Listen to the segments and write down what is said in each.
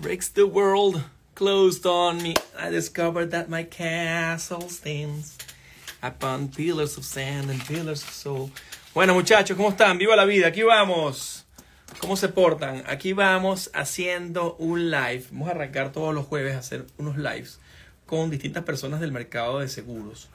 breaks the world closed on me. I discovered that my castle stands upon pillars of sand and pillars of soul. Bueno, muchachos, ¿cómo están? ¡Viva la vida! Aquí vamos. ¿Cómo se portan? Aquí vamos haciendo un live. Vamos a arrancar todos los jueves a hacer unos lives con distintas personas del mercado de seguros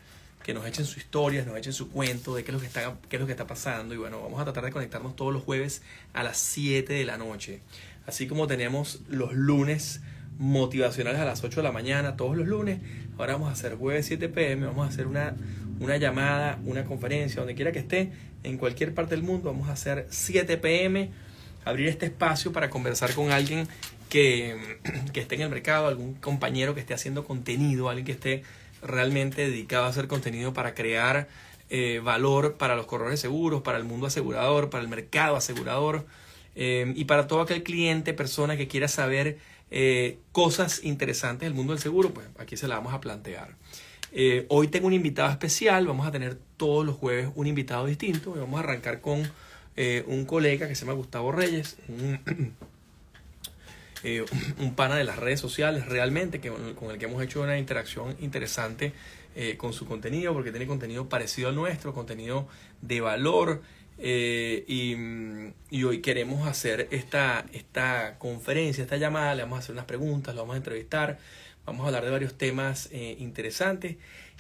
que nos echen su historia, nos echen su cuento de qué es lo que está, qué es lo que está pasando. Y bueno, vamos a tratar de conectarnos todos los jueves a las 7 de la noche. Así como tenemos los lunes motivacionales a las 8 de la mañana, todos los lunes. Ahora vamos a hacer jueves 7 pm, vamos a hacer una, una llamada, una conferencia, donde quiera que esté, en cualquier parte del mundo, vamos a hacer 7 pm, abrir este espacio para conversar con alguien que, que esté en el mercado, algún compañero que esté haciendo contenido, alguien que esté realmente dedicado a hacer contenido para crear eh, valor para los corredores seguros, para el mundo asegurador, para el mercado asegurador eh, y para todo aquel cliente, persona que quiera saber eh, cosas interesantes del mundo del seguro, pues aquí se la vamos a plantear. hoy tengo un invitado especial, vamos a tener todos los jueves un invitado distinto y vamos a arrancar con un colega que se llama Gustavo Reyes, un, un pana de las redes sociales realmente, que, con el que hemos hecho una interacción interesante eh, con su contenido, porque tiene contenido parecido al nuestro, contenido de valor. Eh, y, y, hoy queremos hacer esta, esta conferencia, esta llamada, le vamos a hacer unas preguntas, lo vamos a entrevistar, vamos a hablar de varios temas eh, interesantes.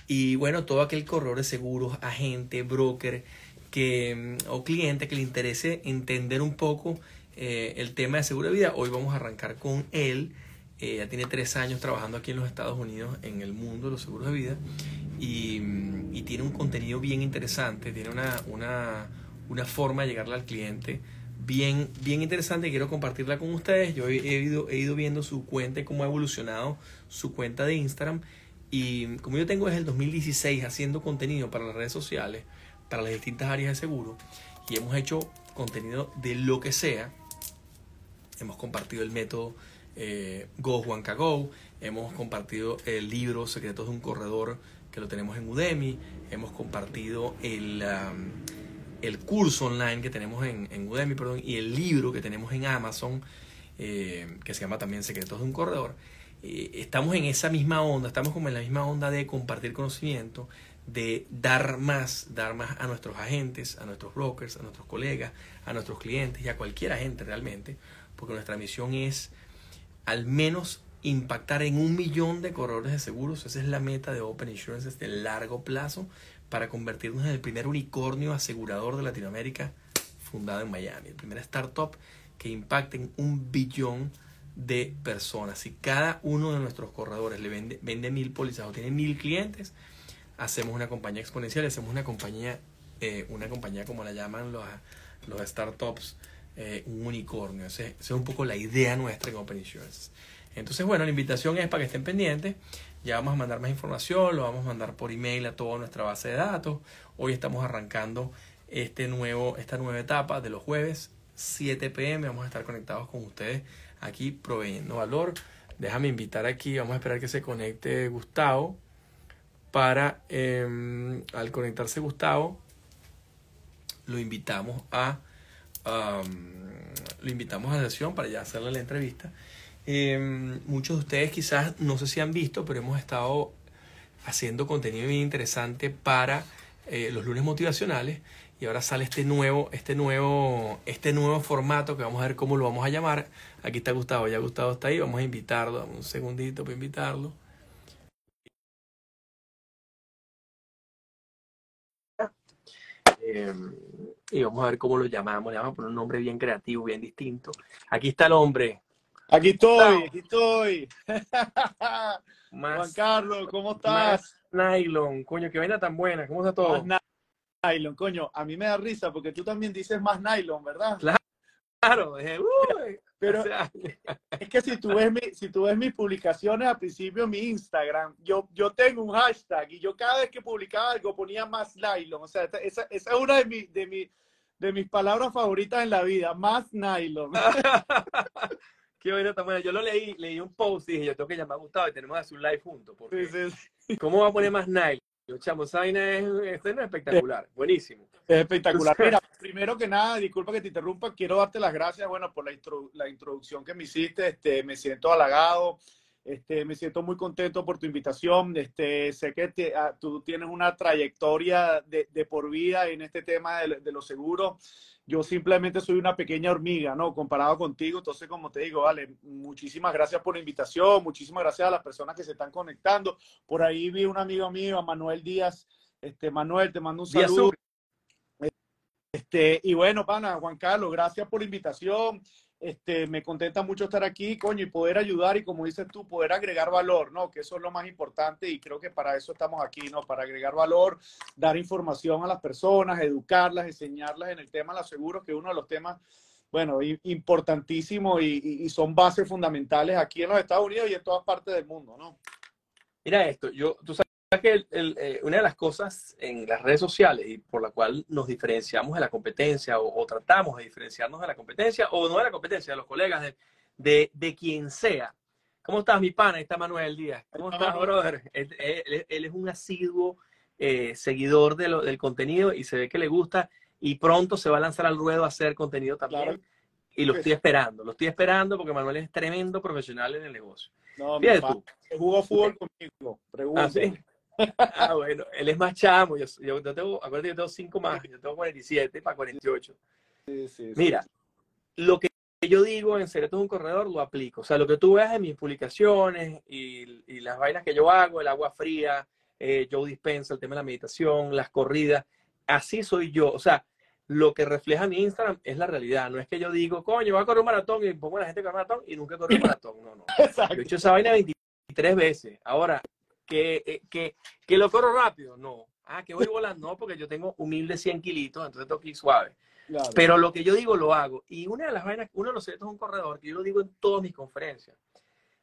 Y bueno, todo aquel corredor de seguros, agente, broker que, o cliente que le interese entender un poco eh, el tema de seguro de vida. Hoy vamos a arrancar con él. Eh, ya tiene tres años trabajando aquí en los Estados Unidos en el mundo de los seguros de vida y, y tiene un contenido bien interesante, tiene una, una, una, forma de llegarle al cliente bien, bien interesante quiero compartirla con ustedes. Yo he, ido, he ido viendo su cuenta y cómo ha evolucionado su cuenta de Instagram y como yo tengo desde el 2016 haciendo contenido para las redes sociales, para las distintas áreas de seguro y hemos hecho contenido de lo que sea, hemos compartido el método eh, Go Juanca Go, hemos compartido el libro Secretos de un Corredor que lo tenemos en Udemy, hemos compartido el, el curso online que tenemos en, Udemy perdón, y el libro que tenemos en Amazon eh, que se llama también Secretos de un Corredor. Eh, estamos en esa misma onda, estamos como en la misma onda de compartir conocimiento, de dar más, dar más a nuestros agentes, a nuestros brokers, a nuestros colegas, a nuestros clientes y a cualquier agente realmente, porque nuestra misión es al menos impactar en un millón de corredores de seguros. Esa es la meta de Open Insurance desde largo plazo para convertirnos en el primer unicornio asegurador de Latinoamérica fundado en Miami. El primer startup que impacte en un billón de personas. Si cada uno de nuestros corredores le vende, vende mil pólizas o tiene mil clientes, hacemos una compañía exponencial, hacemos una compañía, eh, una compañía como la llaman los, los startups eh, un unicornio. Esa es un poco la idea nuestra en Open Insurance. Entonces, bueno, la invitación es para que estén pendientes. Ya vamos a mandar más información, lo vamos a mandar por email a toda nuestra base de datos. Hoy estamos arrancando este nuevo, esta nueva etapa de los jueves, 7 pm. Vamos a estar conectados con ustedes aquí proveyendo valor. Déjame invitar aquí, vamos a esperar que se conecte Gustavo para, em, al conectarse Gustavo, lo invitamos a lo invitamos a la sesión para ya hacerle la entrevista. Em, muchos de ustedes quizás no sé si han visto, pero hemos estado haciendo contenido bien interesante para eh, los lunes motivacionales y ahora sale este nuevo, este nuevo, este nuevo formato que vamos a ver cómo lo vamos a llamar. Aquí está Gustavo, ya Gustavo está ahí, vamos a invitarlo, un segundito para invitarlo. Em, y vamos a ver cómo lo llamamos. Le vamos a poner un nombre bien creativo, bien distinto. Aquí está el hombre. Aquí estoy, aquí estoy. Juan Carlos, ¿cómo estás? nylon, coño, qué vaina tan buena. ¿Cómo está todo? Más nylon, coño. A mí me da risa porque tú también dices más nylon, ¿verdad? Claro, pero es que si tú ves mi, si tú ves mis publicaciones al principio mi Instagram, yo, yo tengo un hashtag y yo cada vez que publicaba algo ponía más nylon. O sea, esa, esa es una de, mi, de, mi, de mis palabras favoritas en la vida, más nylon. Qué tan buena. Yo lo leí, leí un post y dije, yo tengo que llamar a Gustavo y tenemos que hacer un live juntos. Porque ¿Cómo va a poner más nylon? chamo, esa es, es espectacular, buenísimo. Es espectacular. Mira, primero que nada, disculpa que te interrumpa, quiero darte las gracias, bueno, por la, la introducción que me hiciste, este, me siento halagado, este, me siento muy contento por tu invitación. Este, sé que ah, tú tienes una trayectoria de, de, por vida en este tema de, de los seguros. Yo simplemente soy una pequeña hormiga, ¿no? Comparado contigo. Entonces, como te digo, vale, muchísimas gracias por la invitación, muchísimas gracias a las personas que se están conectando. Por ahí vi un amigo mío, Manuel Díaz. Este, Manuel, te mando un saludo. Este, y bueno, pana, Juan Carlos, gracias por la invitación. Este, me contenta mucho estar aquí, coño, y poder ayudar y como dices tú, poder agregar valor, ¿no? Que eso es lo más importante y creo que para eso estamos aquí, ¿no? Para agregar valor, dar información a las personas, educarlas, enseñarlas en el tema de los seguros, que uno de los temas, bueno, importantísimos y, y, son bases fundamentales aquí en los Estados Unidos y en todas partes del mundo, ¿no? Mira esto, yo, tú sabes que eh, una de las cosas en las redes sociales y por la cual nos diferenciamos de la competencia o, tratamos de diferenciarnos de la competencia o no de la competencia, de los colegas, de, de, quien sea. ¿Cómo estás, mi pana? Ahí está Manuel Díaz. ¿Cómo estás, brother? Él, es un asiduo eh, seguidor de lo, del contenido y se ve que le gusta y pronto se va a lanzar al ruedo a hacer contenido también. Y lo estoy esperando, lo estoy esperando porque Manuel es tremendo profesional en el negocio. No, Fíjate tú. Jugó fútbol conmigo, ¿Ah, Ah, bueno, él es más chamo. Yo, yo, tengo, acuérdate, yo tengo 5 más, yo tengo 47 para 48. Sí, sí, Mira, lo que yo digo en Secreto es un corredor lo aplico. O sea, lo que tú veas en mis publicaciones y, y las vainas que yo hago, el agua fría, eh, yo dispensa el tema de la meditación, las corridas, así soy yo. O sea, lo que refleja mi Instagram es la realidad. No es que yo digo, coño, voy a correr un maratón y pongo a la gente que corre un maratón y nunca corro un maratón. No, no. Yo he hecho esa vaina 23 veces. Ahora, que, eh, que, que lo corro rápido, no. Ah, que voy volando, no, porque yo tengo humilde 100 kilitos, entonces tengo que ir suave. Pero lo que yo digo lo hago. Y una de las vainas, uno de los secretos de un corredor, que yo lo digo en todas mis conferencias,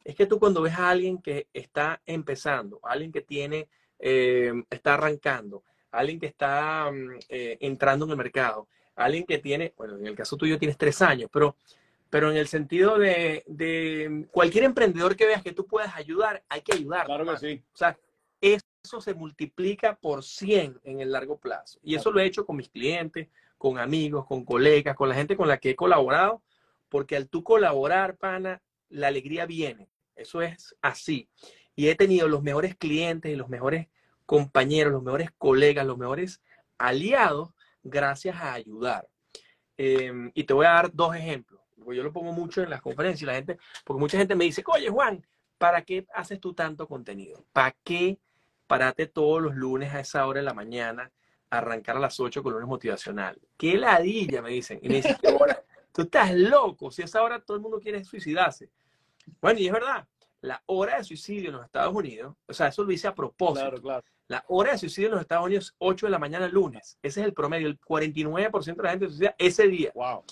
es que tú cuando ves a alguien que está empezando, alguien que tiene, eh, está arrancando, alguien que está mm, eh, entrando en el mercado, alguien que tiene, bueno, en el caso tuyo tienes tres años, pero pero en el sentido de, cualquier emprendedor que veas que tú puedas ayudar, hay que ayudar. Claro que sí. O sea, eso se multiplica por 100 en el largo plazo. Y eso lo he hecho con mis clientes, con amigos, con colegas, con la gente con la que he colaborado, porque al tú colaborar, pana, la alegría viene. Eso es así. Y he tenido los mejores clientes y los mejores compañeros, los mejores colegas, los mejores aliados gracias a ayudar. Em, y te voy a dar dos ejemplos yo lo pongo mucho en las conferencias, la gente, porque mucha gente me dice, oye Juan, ¿para qué haces tú tanto contenido? ¿Para qué parate todos los lunes a esa hora de la mañana arrancar a las 8 con lunes motivacional? ¿Qué ladilla? Me dicen. Y me dicen, tú estás loco, si a esa hora todo el mundo quiere suicidarse. Bueno, y es verdad, la hora de suicidio en los Estados Unidos, o sea, eso lo hice a propósito. Claro, claro. La hora de suicidio en los Estados Unidos es 8 de la mañana el lunes. Ese es el promedio. El 49% de la gente suicida ese día. Wow.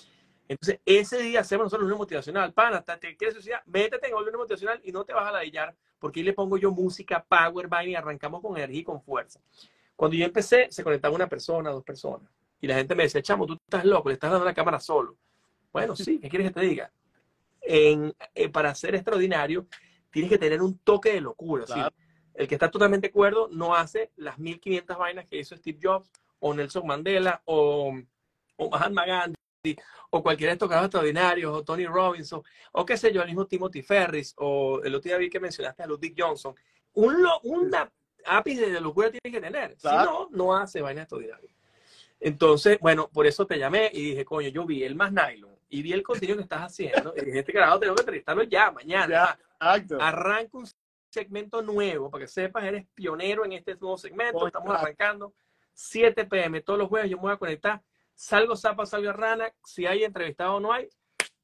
Entonces, ese día hacemos nosotros un motivacional. Pana, hasta te quieres suicidar, métete en el motivacional y no te vas a ladillar, porque ahí le pongo yo música, power, vibe y arrancamos con energía y con fuerza. Cuando yo empecé, se conectaba una persona, dos personas. Y la gente me decía, chamo, tú estás loco, le estás dando la cámara solo. Bueno, sí, ¿qué quieres que te diga? En, eh, para ser extraordinario, tienes que tener un toque de locura. El que está totalmente cuerdo no hace las 1500 vainas que hizo Steve Jobs o Nelson Mandela o, o Mahatma Gandhi o cualquiera de estos casos extraordinarios, o Tony Robinson, o qué sé yo, el mismo Timothy Ferris, o el otro día vi que mencionaste a Ludwig Johnson. Un, una ápice de locura tiene que tener. Si no, no hace vaina extraordinaria. Entonces, bueno, por eso te llamé y dije, coño, yo vi el más nylon y vi el contenido que estás haciendo y dije, este carajo tengo que entrevistarlo ya, mañana. Arranca un segmento nuevo para que sepas, eres pionero en este nuevo segmento. Estamos arrancando 7 pm todos los jueves. Yo me voy a conectar salgo zapa, salgo rana, si hay entrevistado o no hay,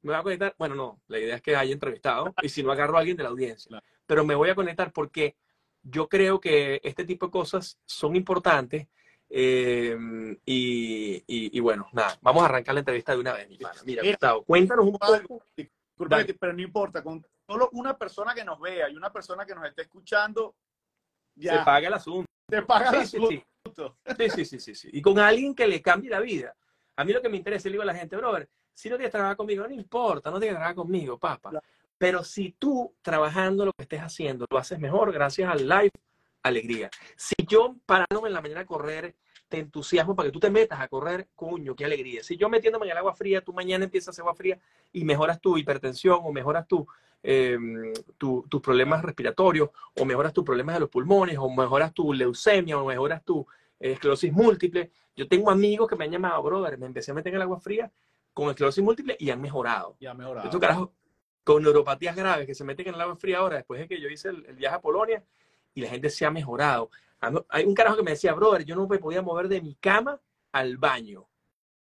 me voy a conectar. Bueno, no, la idea es que haya entrevistado y si no agarro a alguien de la audiencia. Pero me voy a conectar porque yo creo que este tipo de cosas son importantes. Eh, y, bueno, nada, vamos a arrancar la entrevista de una vez, mi Mira, Gustavo, cuéntanos un poco. pero no importa, con solo una persona que nos vea y una persona que nos esté escuchando, ya. Se paga el asunto. Se paga el asunto. Sí, sí, sí, sí, sí. Y con alguien que le cambie la vida. A mí lo que me interesa, le digo a la gente, brother, si no quieres trabajar conmigo, no importa, no tienes que trabajar conmigo, papá. Pero si tú trabajando lo que estés haciendo lo haces mejor gracias al live, alegría. Si yo parándome en la mañana a correr, te entusiasmo para que tú te metas a correr, coño, qué alegría. Si yo metiéndome en el agua fría, tú mañana empiezas a hacer agua fría y mejoras tu hipertensión o mejoras tu, em, tus problemas respiratorios o mejoras tus problemas de los pulmones o mejoras tu leucemia o mejoras tu esclerosis múltiple. Yo tengo amigos que me han llamado, brother, me empecé a meter en el agua fría con esclerosis múltiple y han mejorado. Y han mejorado. Estos carajos con neuropatías graves que se meten en el agua fría ahora, después de que yo hice el, el viaje a Polonia, y la gente se ha mejorado. Hay un carajo que me decía, brother, yo no me podía mover de mi cama al baño,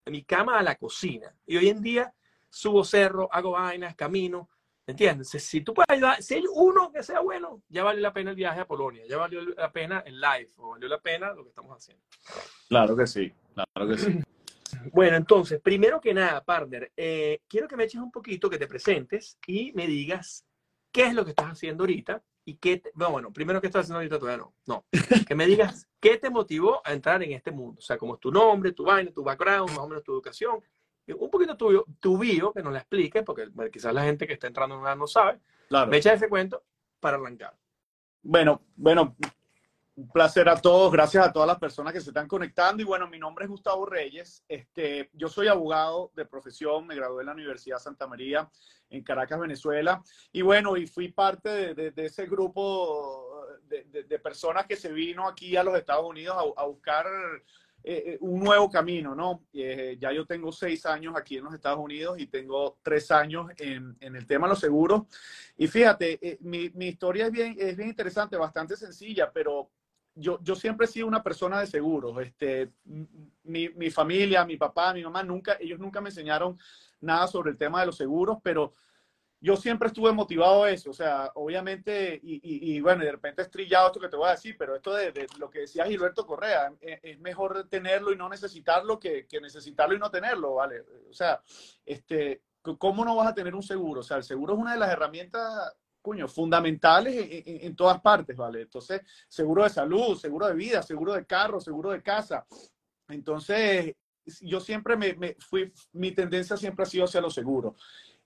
de mi cama a la cocina. Y hoy en día subo cerro, hago vainas, camino. ¿Entiendes? Si tú puedes ayudar, si hay uno que sea bueno, ya valió la pena el viaje a Polonia, ya valió la pena el live, o valió la pena lo que estamos haciendo. Claro que sí, claro que sí. Bueno, entonces, primero que nada, partner, eh, quiero que me eches un poquito, que te presentes y me digas qué es lo que estás haciendo ahorita y qué, te, bueno, primero qué estás haciendo ahorita todavía no, no, que me digas qué te motivó a entrar en este mundo, o sea, cómo es tu nombre, tu vaina, tu background, más o menos tu educación, un poquito tu, tu bio, que nos la expliques, porque quizás la gente que está entrando en una no sabe, claro. me echa ese cuento para arrancar. Bueno, bueno, un placer a todos, gracias a todas las personas que se están conectando. Y bueno, mi nombre es Gustavo Reyes. Este, yo soy abogado de profesión, me gradué en la Universidad Santa María en Caracas, Venezuela. Y bueno, y fui parte de, de, de ese grupo de, de, personas que se vino aquí a los Estados Unidos a, a buscar eh, un nuevo camino, ¿no? Eh, ya yo tengo seis años aquí en los Estados Unidos y tengo tres años en, el tema de los seguros. Y fíjate, eh, mi, mi, historia es bien, es bien interesante, bastante sencilla, pero yo, yo siempre he sido una persona de seguros. Este, mi, mi, familia, mi papá, mi mamá, nunca, ellos nunca me enseñaron nada sobre el tema de los seguros, pero yo siempre estuve motivado a eso. O sea, obviamente, y, y, y bueno, de repente es trillado esto que te voy a decir, pero esto de, lo que decía Gilberto Correa, es, es, mejor tenerlo y no necesitarlo que, que necesitarlo y no tenerlo, ¿vale? O sea, este, ¿cómo no vas a tener un seguro? O sea, el seguro es una de las herramientas coño, fundamentales en, todas partes, ¿vale? Entonces, seguro de salud, seguro de vida, seguro de carro, seguro de casa. Entonces, yo siempre me, fui, mi tendencia siempre ha sido hacia los seguros.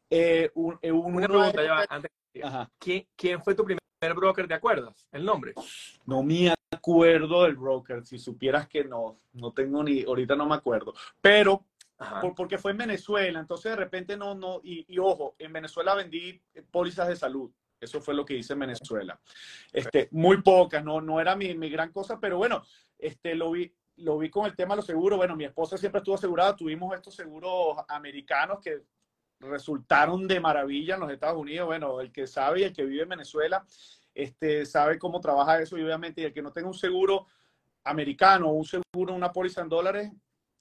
Eh, un, un, Una pregunta, ya va, antes. ¿Quién, ¿Quién fue tu primer broker, te acuerdas? ¿El nombre? No me acuerdo del broker, si supieras que no, no tengo ni, ahorita no me acuerdo, pero por, porque fue en Venezuela, entonces de repente no, no, y, y ojo, en Venezuela vendí pólizas de salud, eso fue lo que hice en Venezuela. Este, muy pocas, no, no era mi, mi, gran cosa, pero bueno, este, lo, vi, lo vi con el tema de los seguros. Bueno, mi esposa siempre estuvo asegurada, tuvimos estos seguros americanos que resultaron de maravilla en los Estados Unidos. Bueno, el que sabe y el que vive en Venezuela este, sabe cómo trabaja eso y obviamente el que no tenga un seguro americano un seguro, una póliza en dólares,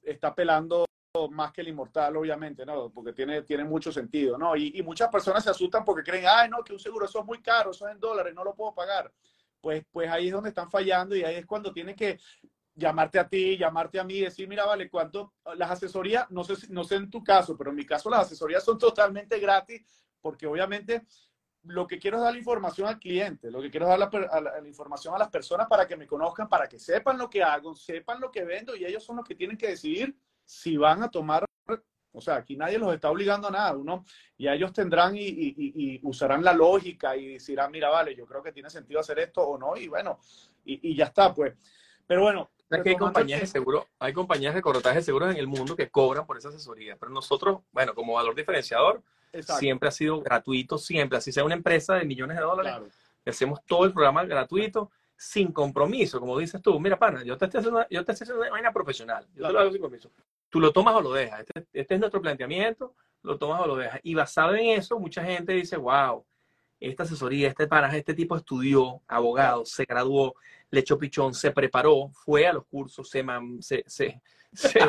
está pelando más que el inmortal, obviamente, ¿no? Porque tiene, tiene mucho sentido, ¿no? Y, y, muchas personas se asustan porque creen, ay, no, que un seguro eso es muy caro, eso es en dólares, no lo puedo pagar. Pues, pues ahí es donde están fallando y ahí es cuando tienen que llamarte a ti, llamarte a mí, decir, mira, vale, ¿cuánto? Las asesorías, no sé, no sé en tu caso, pero en mi caso las asesorías son totalmente gratis porque obviamente lo que quiero es dar la información al cliente, lo que quiero es dar la, la, la, información a las personas para que me conozcan, para que sepan lo que hago, sepan lo que vendo y ellos son los que tienen que decidir si van a tomar, o sea, aquí nadie los está obligando a nada, uno, y ellos tendrán y, y, y, usarán la lógica y dirán, mira, vale, yo creo que tiene sentido hacer esto o no, y bueno, y, ya está, pues. Pero bueno. Que hay compañías de seguro, hay compañías de corretaje de seguros en el mundo que cobran por esa asesoría, pero nosotros, bueno, como valor diferenciador, Exacto. siempre ha sido gratuito, siempre, así sea una empresa de millones de dólares, claro. hacemos todo el programa gratuito, sin compromiso, como dices tú, mira, pana, yo te estoy haciendo, yo te estoy haciendo una vaina profesional, yo claro. te lo hago sin compromiso tú lo tomas o lo dejas. Este, este, es nuestro planteamiento, lo tomas o lo dejas. Y basado en eso, mucha gente dice, wow, esta asesoría, este paraje, este tipo estudió, abogado, se graduó, le echó pichón, se preparó, fue a los cursos, se, se, se, se,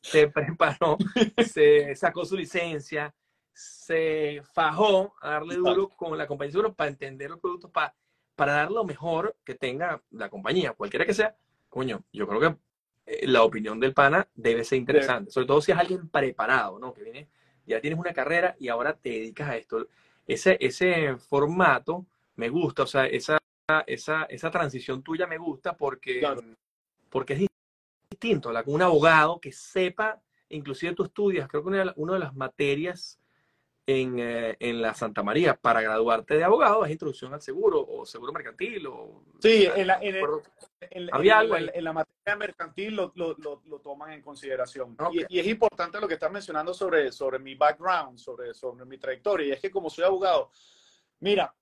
se preparó, se sacó su licencia, se fajó a darle duro con la compañía de para entender los productos, para, para dar lo mejor que tenga la compañía, cualquiera que sea. Coño, yo creo que eh, la opinión del pana debe ser interesante, sobre todo si es alguien preparado, ¿no? Que viene, ya tienes una carrera y ahora te dedicas a esto. Ese, ese formato me gusta, o sea, esa, esa, esa transición tuya me gusta porque, claro. porque es distinto, con un abogado que sepa, inclusive tú estudias, creo que una, una de las materias en, eh, en, la Santa María para graduarte de abogado es introducción al seguro o seguro mercantil o sí en la, en, en, la materia mercantil lo, lo, lo, toman en consideración. Y, es importante lo que estás mencionando sobre, sobre mi background sobre, sobre mi trayectoria y es que como soy abogado mira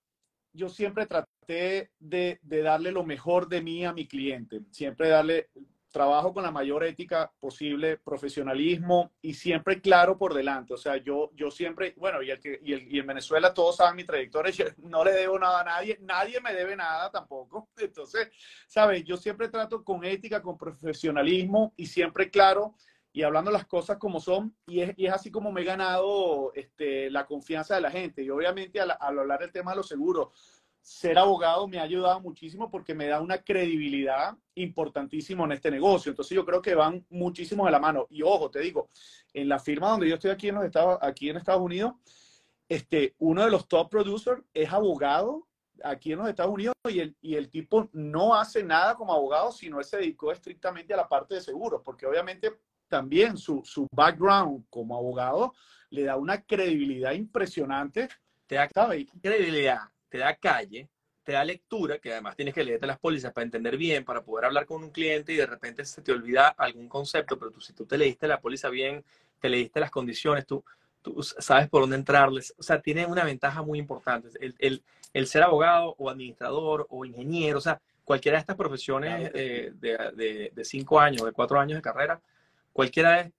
yo siempre traté de, de darle lo mejor de mí a mi cliente siempre darle trabajo con la mayor ética posible, profesionalismo y siempre claro por delante. O sea, yo, yo siempre, bueno, y, el que, y, el, y en Venezuela todos saben mi trayectoria, yo no le debo nada a nadie, nadie me debe nada tampoco. Entonces, ¿sabes? Yo siempre trato con ética, con profesionalismo y siempre claro y hablando las cosas como son. Y es, y es así como me he ganado este, la confianza de la gente. Y obviamente al, al hablar del tema de los seguros, ser abogado me ha ayudado muchísimo porque me da una credibilidad importantísima en este negocio. Entonces yo creo que van muchísimo de la mano. Y ojo, te digo, en la firma donde yo estoy aquí en los Estados, aquí en Estados Unidos, este, uno de los top producers es abogado aquí en los Estados Unidos y el, y el tipo no hace nada como abogado, sino él se dedicó estrictamente a la parte de seguros, porque obviamente también su, su background como abogado le da una credibilidad impresionante. Te da credibilidad te da calle, te da lectura, que además tienes que leerte las pólizas para entender bien, para poder hablar con un cliente y de repente se te olvida algún concepto, pero tú, si tú te leíste la póliza bien, te leíste las condiciones, tú, tú sabes por dónde entrarles. O sea, tiene una ventaja muy importante. El, el, el ser abogado o administrador o ingeniero, o sea, cualquiera de estas profesiones eh, de, de, de, cinco años, de cuatro años de carrera, cualquiera es,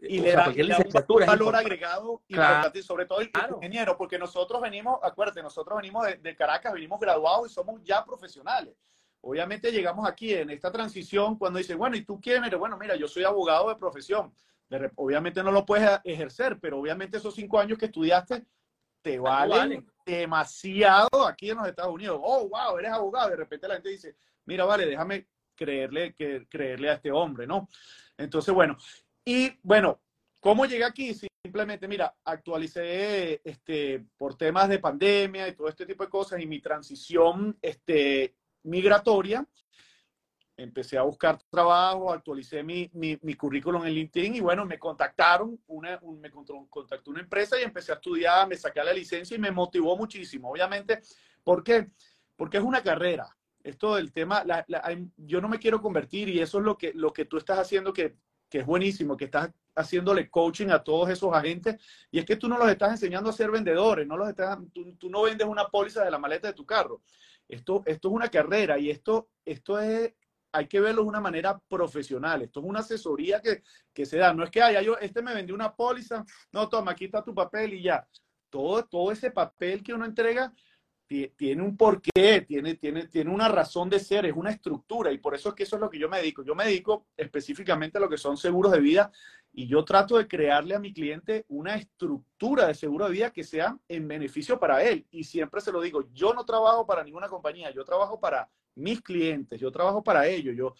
y le da, cualquier licenciatura un valor agregado importante, sobre todo el, ingeniero, porque nosotros venimos, acuérdate, nosotros venimos de, Caracas, venimos graduados y somos ya profesionales. Obviamente llegamos aquí en esta transición cuando dice, bueno, ¿y tú quién eres? Bueno, mira, yo soy abogado de profesión. obviamente no lo puedes ejercer, pero obviamente esos cinco años que estudiaste te valen, demasiado aquí en los Estados Unidos. Oh, wow, eres abogado. De repente la gente dice, mira, vale, déjame creerle, que, creerle a este hombre, ¿no? Entonces, bueno, y bueno, ¿cómo llegué aquí? Simplemente, mira, actualicé este, por temas de pandemia y todo este tipo de cosas y mi transición este, migratoria. Empecé a buscar trabajo, actualicé mi, mi, mi currículum en LinkedIn y bueno, me contactaron, una, me contactó una empresa y empecé a estudiar, me saqué la licencia y me motivó muchísimo. Obviamente, ¿por qué? Porque es una carrera esto del tema, yo no me quiero convertir y eso es lo que, lo que tú estás haciendo que, que, es buenísimo, que estás haciéndole coaching a todos esos agentes y es que tú no los estás enseñando a ser vendedores, no los estás, tú, no vendes una póliza de la maleta de tu carro. Esto, esto es una carrera y esto, esto es, hay que verlo de una manera profesional. Esto es una asesoría que, que se da. No es que haya yo, este me vendió una póliza, no, toma, aquí está tu papel y ya. Todo, todo ese papel que uno entrega tiene un porqué, tiene, tiene, tiene una razón de ser, es una estructura y por eso es que eso es lo que yo me dedico. Yo me dedico específicamente a lo que son seguros de vida y yo trato de crearle a mi cliente una estructura de seguro de vida que sea en beneficio para él. Y siempre se lo digo, yo no trabajo para ninguna compañía, yo trabajo para mis clientes, yo trabajo para ellos. Yo,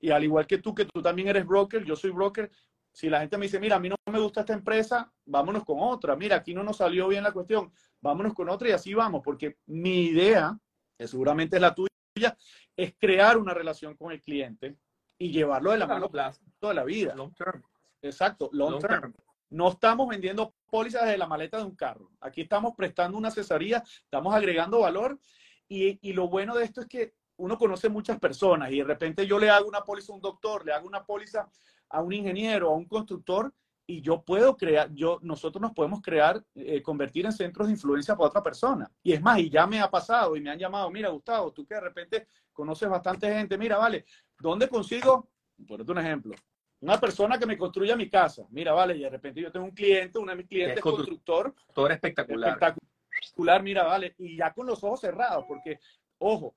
y al igual que tú, que tú también eres broker, yo soy broker, si la gente me dice, mira, a mí no me gusta esta empresa, vámonos con otra. Mira, aquí no nos salió bien la cuestión, vámonos con otra y así vamos, porque mi idea, que seguramente es la tuya, es crear una relación con el cliente y llevarlo de la mano toda la vida. Long term. Exacto, long, term. No estamos vendiendo pólizas de la maleta de un carro. Aquí estamos prestando una asesoría, estamos agregando valor y, y lo bueno de esto es que uno conoce muchas personas y de repente yo le hago una póliza a un doctor, le hago una póliza a un ingeniero, a un constructor, y yo puedo crear, yo, nosotros nos podemos crear, eh, convertir en centros de influencia para otra persona. Y es más, y ya me ha pasado y me han llamado, mira, Gustavo, tú que de repente conoces bastante gente, mira, vale, ¿dónde consigo? Por un ejemplo, una persona que me construya mi casa. Mira, vale, y de repente yo tengo un cliente, uno de mis clientes es constructor. Todo espectacular. Espectacular, mira, vale, y ya con los ojos cerrados, porque, ojo,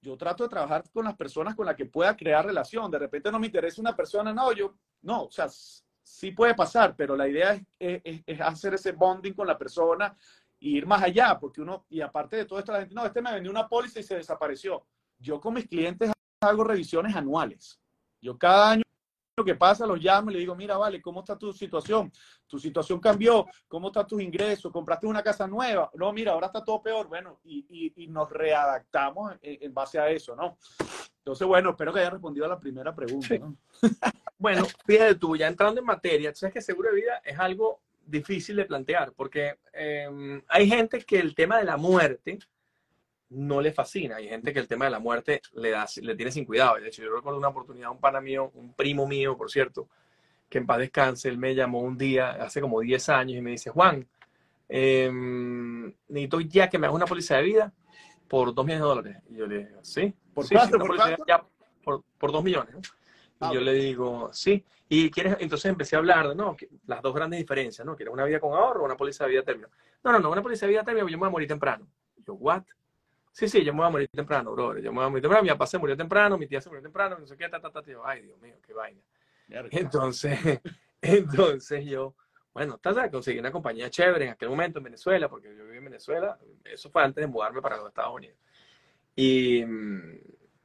yo trato de trabajar con las personas con las que pueda crear relación. De repente no me interesa una persona, no, yo, no, o sea, sí puede pasar, pero la idea es, hacer ese bonding con la persona e ir más allá, porque uno, y aparte de todo esto, la gente, no, este me vendió una póliza y se desapareció. Yo con mis clientes hago revisiones anuales. Yo cada año que pasa, los llamo y le digo, mira, vale, ¿cómo está tu situación? Tu situación cambió, ¿cómo están tus ingresos? ¿Compraste una casa nueva? No, mira, ahora está todo peor. Bueno, y, y, nos readaptamos en, base a eso, ¿no? Entonces, bueno, espero que haya respondido a la primera pregunta. bueno, fíjate tú, ya entrando en materia, tú sabes que seguro de vida es algo difícil de plantear, porque em, hay gente que el tema de la muerte no le fascina, hay gente que el tema de la muerte le, da, le tiene sin cuidado. De hecho, yo recuerdo una oportunidad, un pana mío, un primo mío, por cierto, que en paz descanse, él me llamó un día, hace como 10 años, y me dice, Juan, em, necesito ya que me hagas una póliza de vida por 2 millones de dólares. Y yo le digo, ¿sí? ¿Por sí, cuánto? sí, ¿Por cuánto? vida por, por 2 millones. ¿no? Y Ah, yo le digo, sí. Y quieres, entonces empecé a hablar de, no, las dos grandes diferencias, ¿no? ¿Quieres una vida con ahorro o una póliza de vida término? No, no, no, una póliza de vida término, yo me voy a morir temprano. Y yo, ¿what? Sí, sí, yo me voy a morir temprano, bro. Yo me voy a morir temprano. Mi papá se murió temprano, mi tía se murió temprano, no sé qué, ta, ta, ta. yo, ay, Dios mío, qué vaina. Entonces, entonces yo, bueno, vez conseguí una compañía chévere en aquel momento en Venezuela, porque yo viví en Venezuela, eso fue antes de mudarme para los Estados Unidos. Y mm,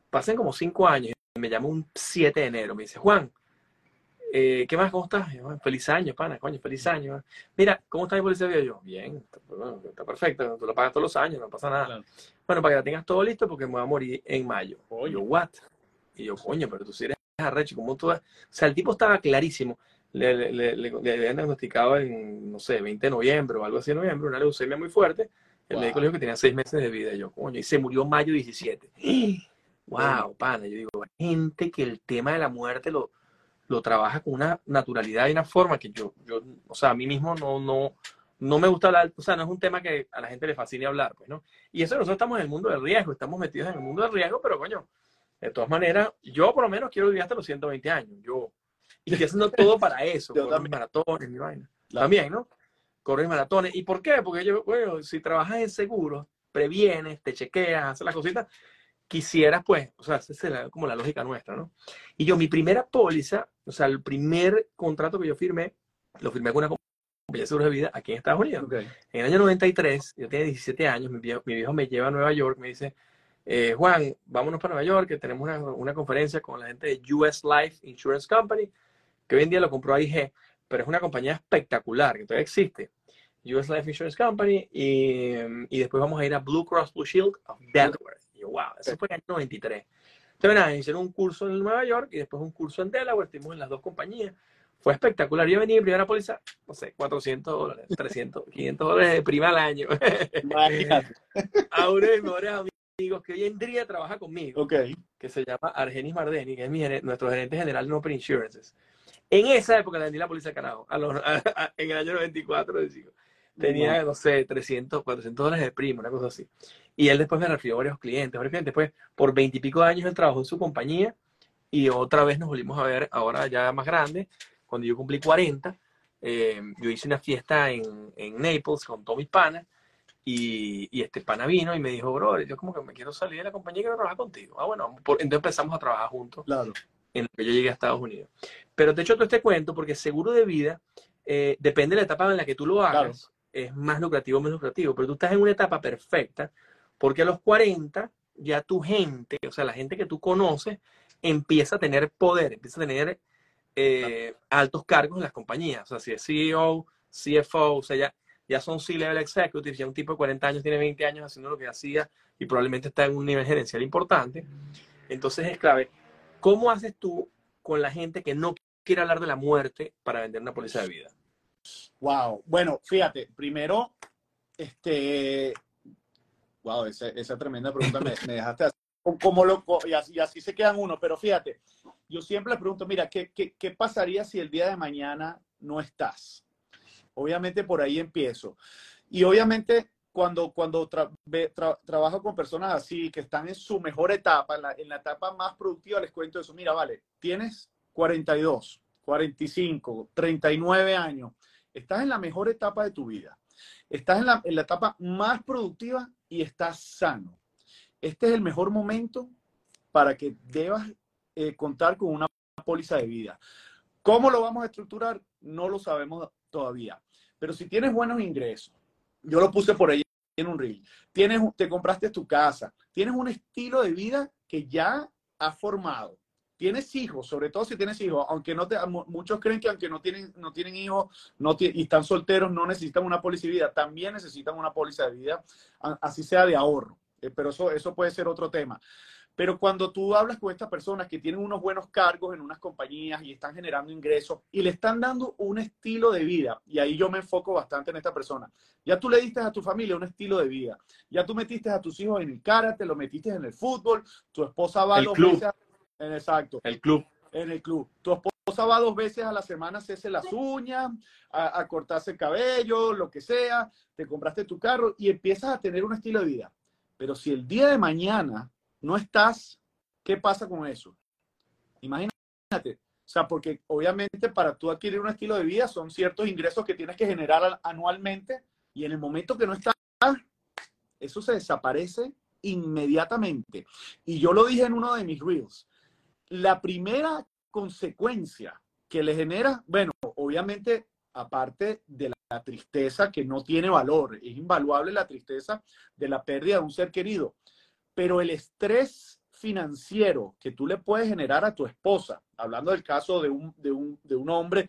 pasan como cinco años, y me llama un 7 de enero, me dice, Juan, eh, ¿qué más? ¿Cómo estás? Y yo, "Bueno, feliz año, pana, coño, feliz año. Mira, ¿cómo está mi policía? Yo, bien, está, bueno, está perfecto, tú lo pagas todos los años, no pasa nada. Claro. Bueno, para que la tengas todo listo porque me voy a morir en mayo. Y yo, what? Y yo, coño, pero tú sí eres arrecho, ¿cómo tú? O sea, el tipo estaba clarísimo. Le, le, le, le- habían diagnosticado en, no sé, 20 de noviembre o algo así de noviembre, una leucemia muy fuerte. El Wow. médico le dijo que tenía seis meses de vida. Y yo, coño, y se murió mayo 17. Wow, pana. Yo digo, gente que el tema de la muerte lo, lo trabaja con una naturalidad y una forma que yo, yo, o sea, a mí mismo no, no, no me gusta hablar, o sea, no es un tema que a la gente le fascine hablar, pues, ¿no? Y eso nosotros estamos en el mundo del riesgo, estamos metidos en el mundo del riesgo, pero coño, de todas maneras, yo por lo menos quiero vivir hasta los 120 años, yo, y estoy haciendo todo para eso, Yo corro mis maratones, mi vaina. Claro. También, ¿no? Correr maratones. ¿Y por qué? Porque yo, bueno, si trabajas en seguros, previenes, te chequeas, haces las cositas, quisieras, pues, o sea, esa es como la lógica nuestra, ¿no? Y yo, mi primera póliza, o sea, el primer contrato que yo firmé, lo firmé con una compañía de seguros de vida aquí en Estados Unidos. Ok. En el año 93, yo tenía 17 años, mi viejo, mi viejo me lleva a Nueva York, me dice, eh, Juan, vámonos para Nueva York, que tenemos una, una conferencia con la gente de US Life Insurance Company, que hoy en día lo compró AIG, pero es una compañía espectacular, que todavía existe. US Life Insurance Company, y, y después vamos a ir a Blue Cross Blue Shield of Delaware. Yo, wow, eso fue en el año 93. Entonces, nada, hicieron un curso en Nueva York y después un curso en Delaware, estuvimos en las dos compañías. Fue espectacular. Yo venía mi primera póliza, no sé, 400 dólares, 300, 500 dólares de prima al año. A uno de mis mejores amigos que hoy en día trabaja conmigo, Ok. que se llama Argenis Mardeni, que es mi, nuestro gerente general de Open Insurances. En esa época le vendí la póliza de carajo, a los- a- a- en el año 94, digo. Tenía, no sé, 300, 400 dólares de prima, una cosa así. Y él después me refirió a varios clientes, varios clientes. Después, por 20 y pico de años, él trabajó en su compañía y otra vez nos volvimos a ver, ahora ya más grande, cuando yo cumplí 40. eh, yo hice una fiesta en, en Naples con todos mis panas y, y este pana vino y me dijo, bro, yo como que me quiero salir de la compañía y quiero trabajar contigo. Ah, bueno, por- entonces empezamos a trabajar juntos Claro. en lo que yo llegué a Estados Unidos. Pero te echo todo este cuento porque seguro de vida, eh, depende de la etapa en la que tú lo hagas, es más lucrativo o menos lucrativo, pero tú estás en una etapa perfecta porque a los 40 ya tu gente, o sea, la gente que tú conoces, empieza a tener poder, empieza a tener eh, altos cargos en las compañías. O sea, si es CEO, CFO, o sea, ya, ya son C-level executives, ya un tipo de 40 años tiene 20 años haciendo lo que hacía y probablemente está en un nivel gerencial importante. Entonces es clave. ¿Cómo haces tú con la gente que no quiere hablar de la muerte para vender una póliza de vida? Wow. Bueno, fíjate, primero, este, wow, esa, esa tremenda pregunta me, me dejaste así, como loco, y así, se quedan uno, pero fíjate, yo siempre pregunto, mira, ¿qué, qué, pasaría si el día de mañana no estás? Obviamente por ahí empiezo. Y obviamente cuando, cuando tra- trabajo con personas así, que están en su mejor etapa, en la, en la etapa más productiva, les cuento eso. Mira, vale, tienes 42, 45, 39 años. Estás en la mejor etapa de tu vida. Estás en la, en la etapa más productiva y estás sano. Este es el mejor momento para que debas eh, contar con una póliza de vida. ¿Cómo lo vamos a estructurar? No lo sabemos todavía. Pero si tienes buenos ingresos, yo lo puse por ahí en un reel, tienes, te compraste tu casa, tienes un estilo de vida que ya has formado, tienes hijos, sobre todo si tienes hijos, aunque no te, mu- muchos creen que aunque no tienen, no tienen hijos no y están solteros, no necesitan una póliza de vida, también necesitan una póliza de vida, a- así sea de ahorro, Eh, pero eso, eso puede ser otro tema. Pero cuando tú hablas con estas personas que tienen unos buenos cargos en unas compañías y están generando ingresos y le están dando un estilo de vida, y ahí yo me enfoco bastante en esta persona, ya tú le diste a tu familia un estilo de vida, ya tú metiste a tus hijos en el karate, lo metiste en el fútbol, tu esposa va el dos club. veces, en, exacto, El club. en el club, tu esposa va dos veces a la semana a hacerse las uñas, a, a cortarse el cabello, lo que sea, te compraste tu carro y empiezas a tener un estilo de vida. Pero si el día de mañana no estás, ¿qué pasa con eso? Imagínate. O sea, porque obviamente para tú adquirir un estilo de vida son ciertos ingresos que tienes que generar al- anualmente y en el momento que no estás, eso se desaparece inmediatamente. Y yo lo dije en uno de mis reels. La primera consecuencia que le genera, bueno, obviamente, aparte de la, tristeza que no tiene valor, es invaluable la tristeza de la pérdida de un ser querido, pero el estrés financiero que tú le puedes generar a tu esposa, hablando del caso de un, de un, de un hombre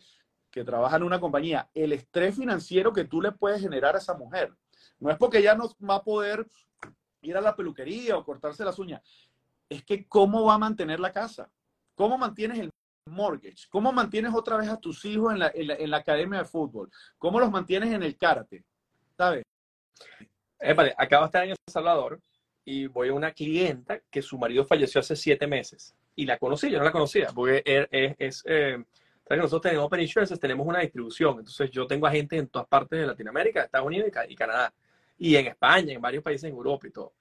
que trabaja en una compañía, el estrés financiero que tú le puedes generar a esa mujer, no es porque ella no va a poder ir a la peluquería o cortarse las uñas, es que cómo va a mantener la casa, cómo mantienes el mortgage, cómo mantienes otra vez a tus hijos en la, academia de fútbol, cómo los mantienes en el karate, ¿sabes? Acabo de estar en El Salvador y voy a una clienta que su marido falleció hace siete meses. Y la conocí, yo no la conocía, porque es, es, es, eh, nosotros tenemos Open Insurances, tenemos una distribución. Entonces yo tengo agentes en todas partes de Latinoamérica, Estados Unidos y, y Canadá. Y en España, en varios países en Europa y todo.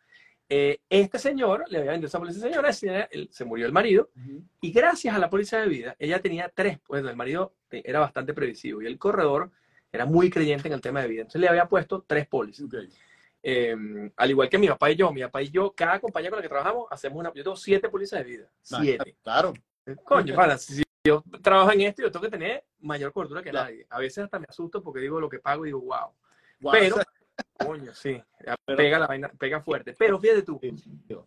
Eh, este señor, le había vendido esa póliza señora, ese- él- se murió el marido, y gracias a la póliza de vida, ella tenía tres, pues el marido era bastante previsivo y el corredor era muy creyente en el tema de vida. Entonces le había puesto tres pólizas. Ok. Eh, al igual que mi papá y yo, mi papá y yo, cada compañía con la que trabajamos, hacemos una. Yo tengo siete pólizas de vida. Siete. Claro. Coño, pana, si yo trabajo en esto, yo tengo que tener mayor cobertura que Claro. nadie. A veces hasta me asusto porque digo lo que pago y digo, wow. Wow, Pero, o sea, coño, sí, Pero- pega la vaina, pega fuerte. Pero fíjate tú,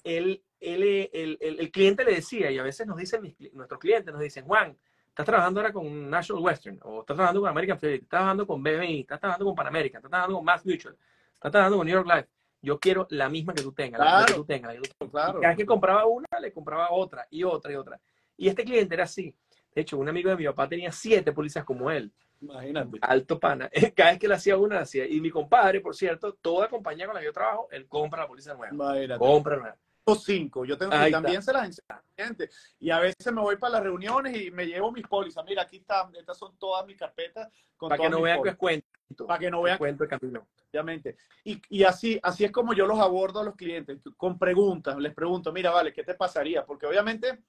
el, el, el, el- cliente le decía, y a veces nos dicen mis nuestros clientes, nos dicen, Juan, estás trabajando ahora con National Western, o estás trabajando con American Fidelity, estás trabajando con BMI, estás trabajando con Pan American, estás trabajando con Mass Mutual, estás trabajando con New York Life. Yo quiero la misma que tú tengas, la misma que Claro. tú tengas. la que tú tengas. claro. Cada vez que compraba una, le compraba otra, y otra, y otra. Y este cliente era así. De hecho, un amigo de mi papá tenía siete pólizas como él Imagínate. alto pana. Cada vez que le hacía una, la hacía. Y mi compadre, por cierto, toda compañía con la que yo trabajo, él compra la póliza nueva. Imagínate. Compra nueva. Cinco. Yo tengo, Ahí y también se las enseño gente. Y a veces me voy para las reuniones y me llevo mis pólizas. Mira, aquí están, estas son todas mis carpetas con Para que no mis vean que es pólizas, cuento. Para que no vean cuento camino. obviamente. Y, y así, así es como yo los abordo a los clientes, con preguntas. Les pregunto, mira, vale, ¿qué te pasaría? Porque obviamente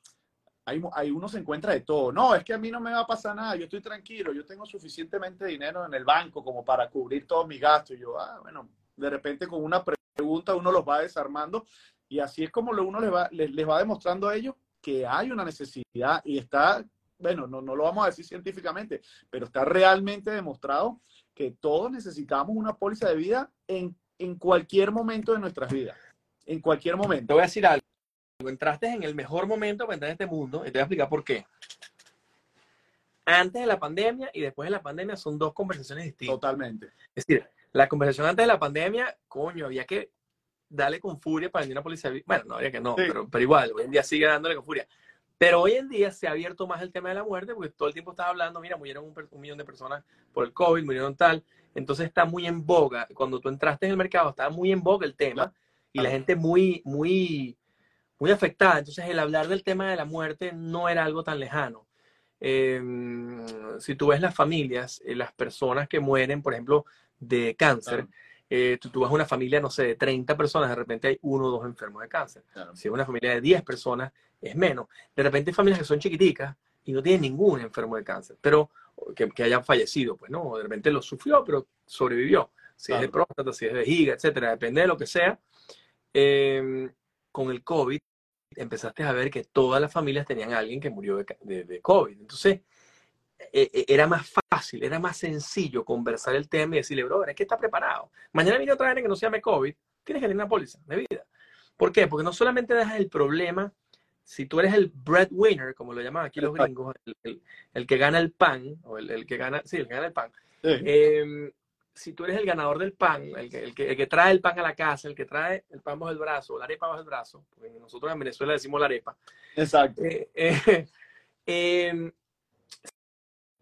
hay, uno se encuentra de todo. No, es que a mí no me va a pasar nada, yo estoy tranquilo, yo tengo suficientemente dinero en el banco como para cubrir todos mis gastos. Y yo, ah, bueno, de repente con una pregunta uno los va desarmando y así es como uno les va, les, les va demostrando a ellos que hay una necesidad y está, bueno, no, no lo vamos a decir científicamente, pero está realmente demostrado que todos necesitamos una póliza de vida en, en cualquier momento de nuestras vidas. En cualquier Te momento. voy a decir algo. Entraste en el mejor momento para entrar en este mundo y te voy a explicar por qué. Antes de la pandemia y después de la pandemia son dos conversaciones distintas. Totalmente. Es decir, la conversación antes de la pandemia, coño, había que darle con furia para vender una policía. Bueno, no había que no, Sí. pero, pero igual, hoy en día sigue dándole con furia. Pero hoy en día se ha abierto más el tema de la muerte porque todo el tiempo estás hablando, mira, murieron un, un millón de personas por el COVID, murieron tal. Entonces está muy en boga. Cuando tú entraste en el mercado, estaba muy en boga el tema y la Claro. gente muy, muy, muy afectada. Entonces el hablar del tema de la muerte no era algo tan lejano. Eh, si tú ves las familias, eh, las personas que mueren, por ejemplo, de cáncer, Claro. eh, tú, tú vas a una familia, no sé, de 30 personas, de repente hay uno o dos enfermos de cáncer. Claro. Si es una familia de 10 personas, es menos. De repente hay familias que son chiquiticas y no tienen ningún enfermo de cáncer, pero que, que hayan fallecido, pues no, de repente lo sufrió, pero sobrevivió. Si es de próstata, si es de vejiga, etcétera, depende de lo que sea. Eh, con el COVID empezaste a ver que todas las familias tenían a alguien que murió de, de- de COVID. Entonces, eh, eh, era más fácil, era más sencillo conversar el tema y decirle, brother, es que está preparado. Mañana viene otra vez que no se llame COVID, tienes que tener una póliza de vida. ¿Por qué? Porque no solamente dejas el problema, si tú eres el breadwinner, como lo llaman aquí los gringos, el, el- el que gana el pan, o el, el que gana, sí, el que gana el pan, Sí. eh, si tú eres el ganador del pan, el que, el, que, el que trae el pan a la casa, el que trae el pan bajo el brazo, la arepa bajo el brazo, porque nosotros en Venezuela decimos la arepa. Exacto. Eh, eh, eh,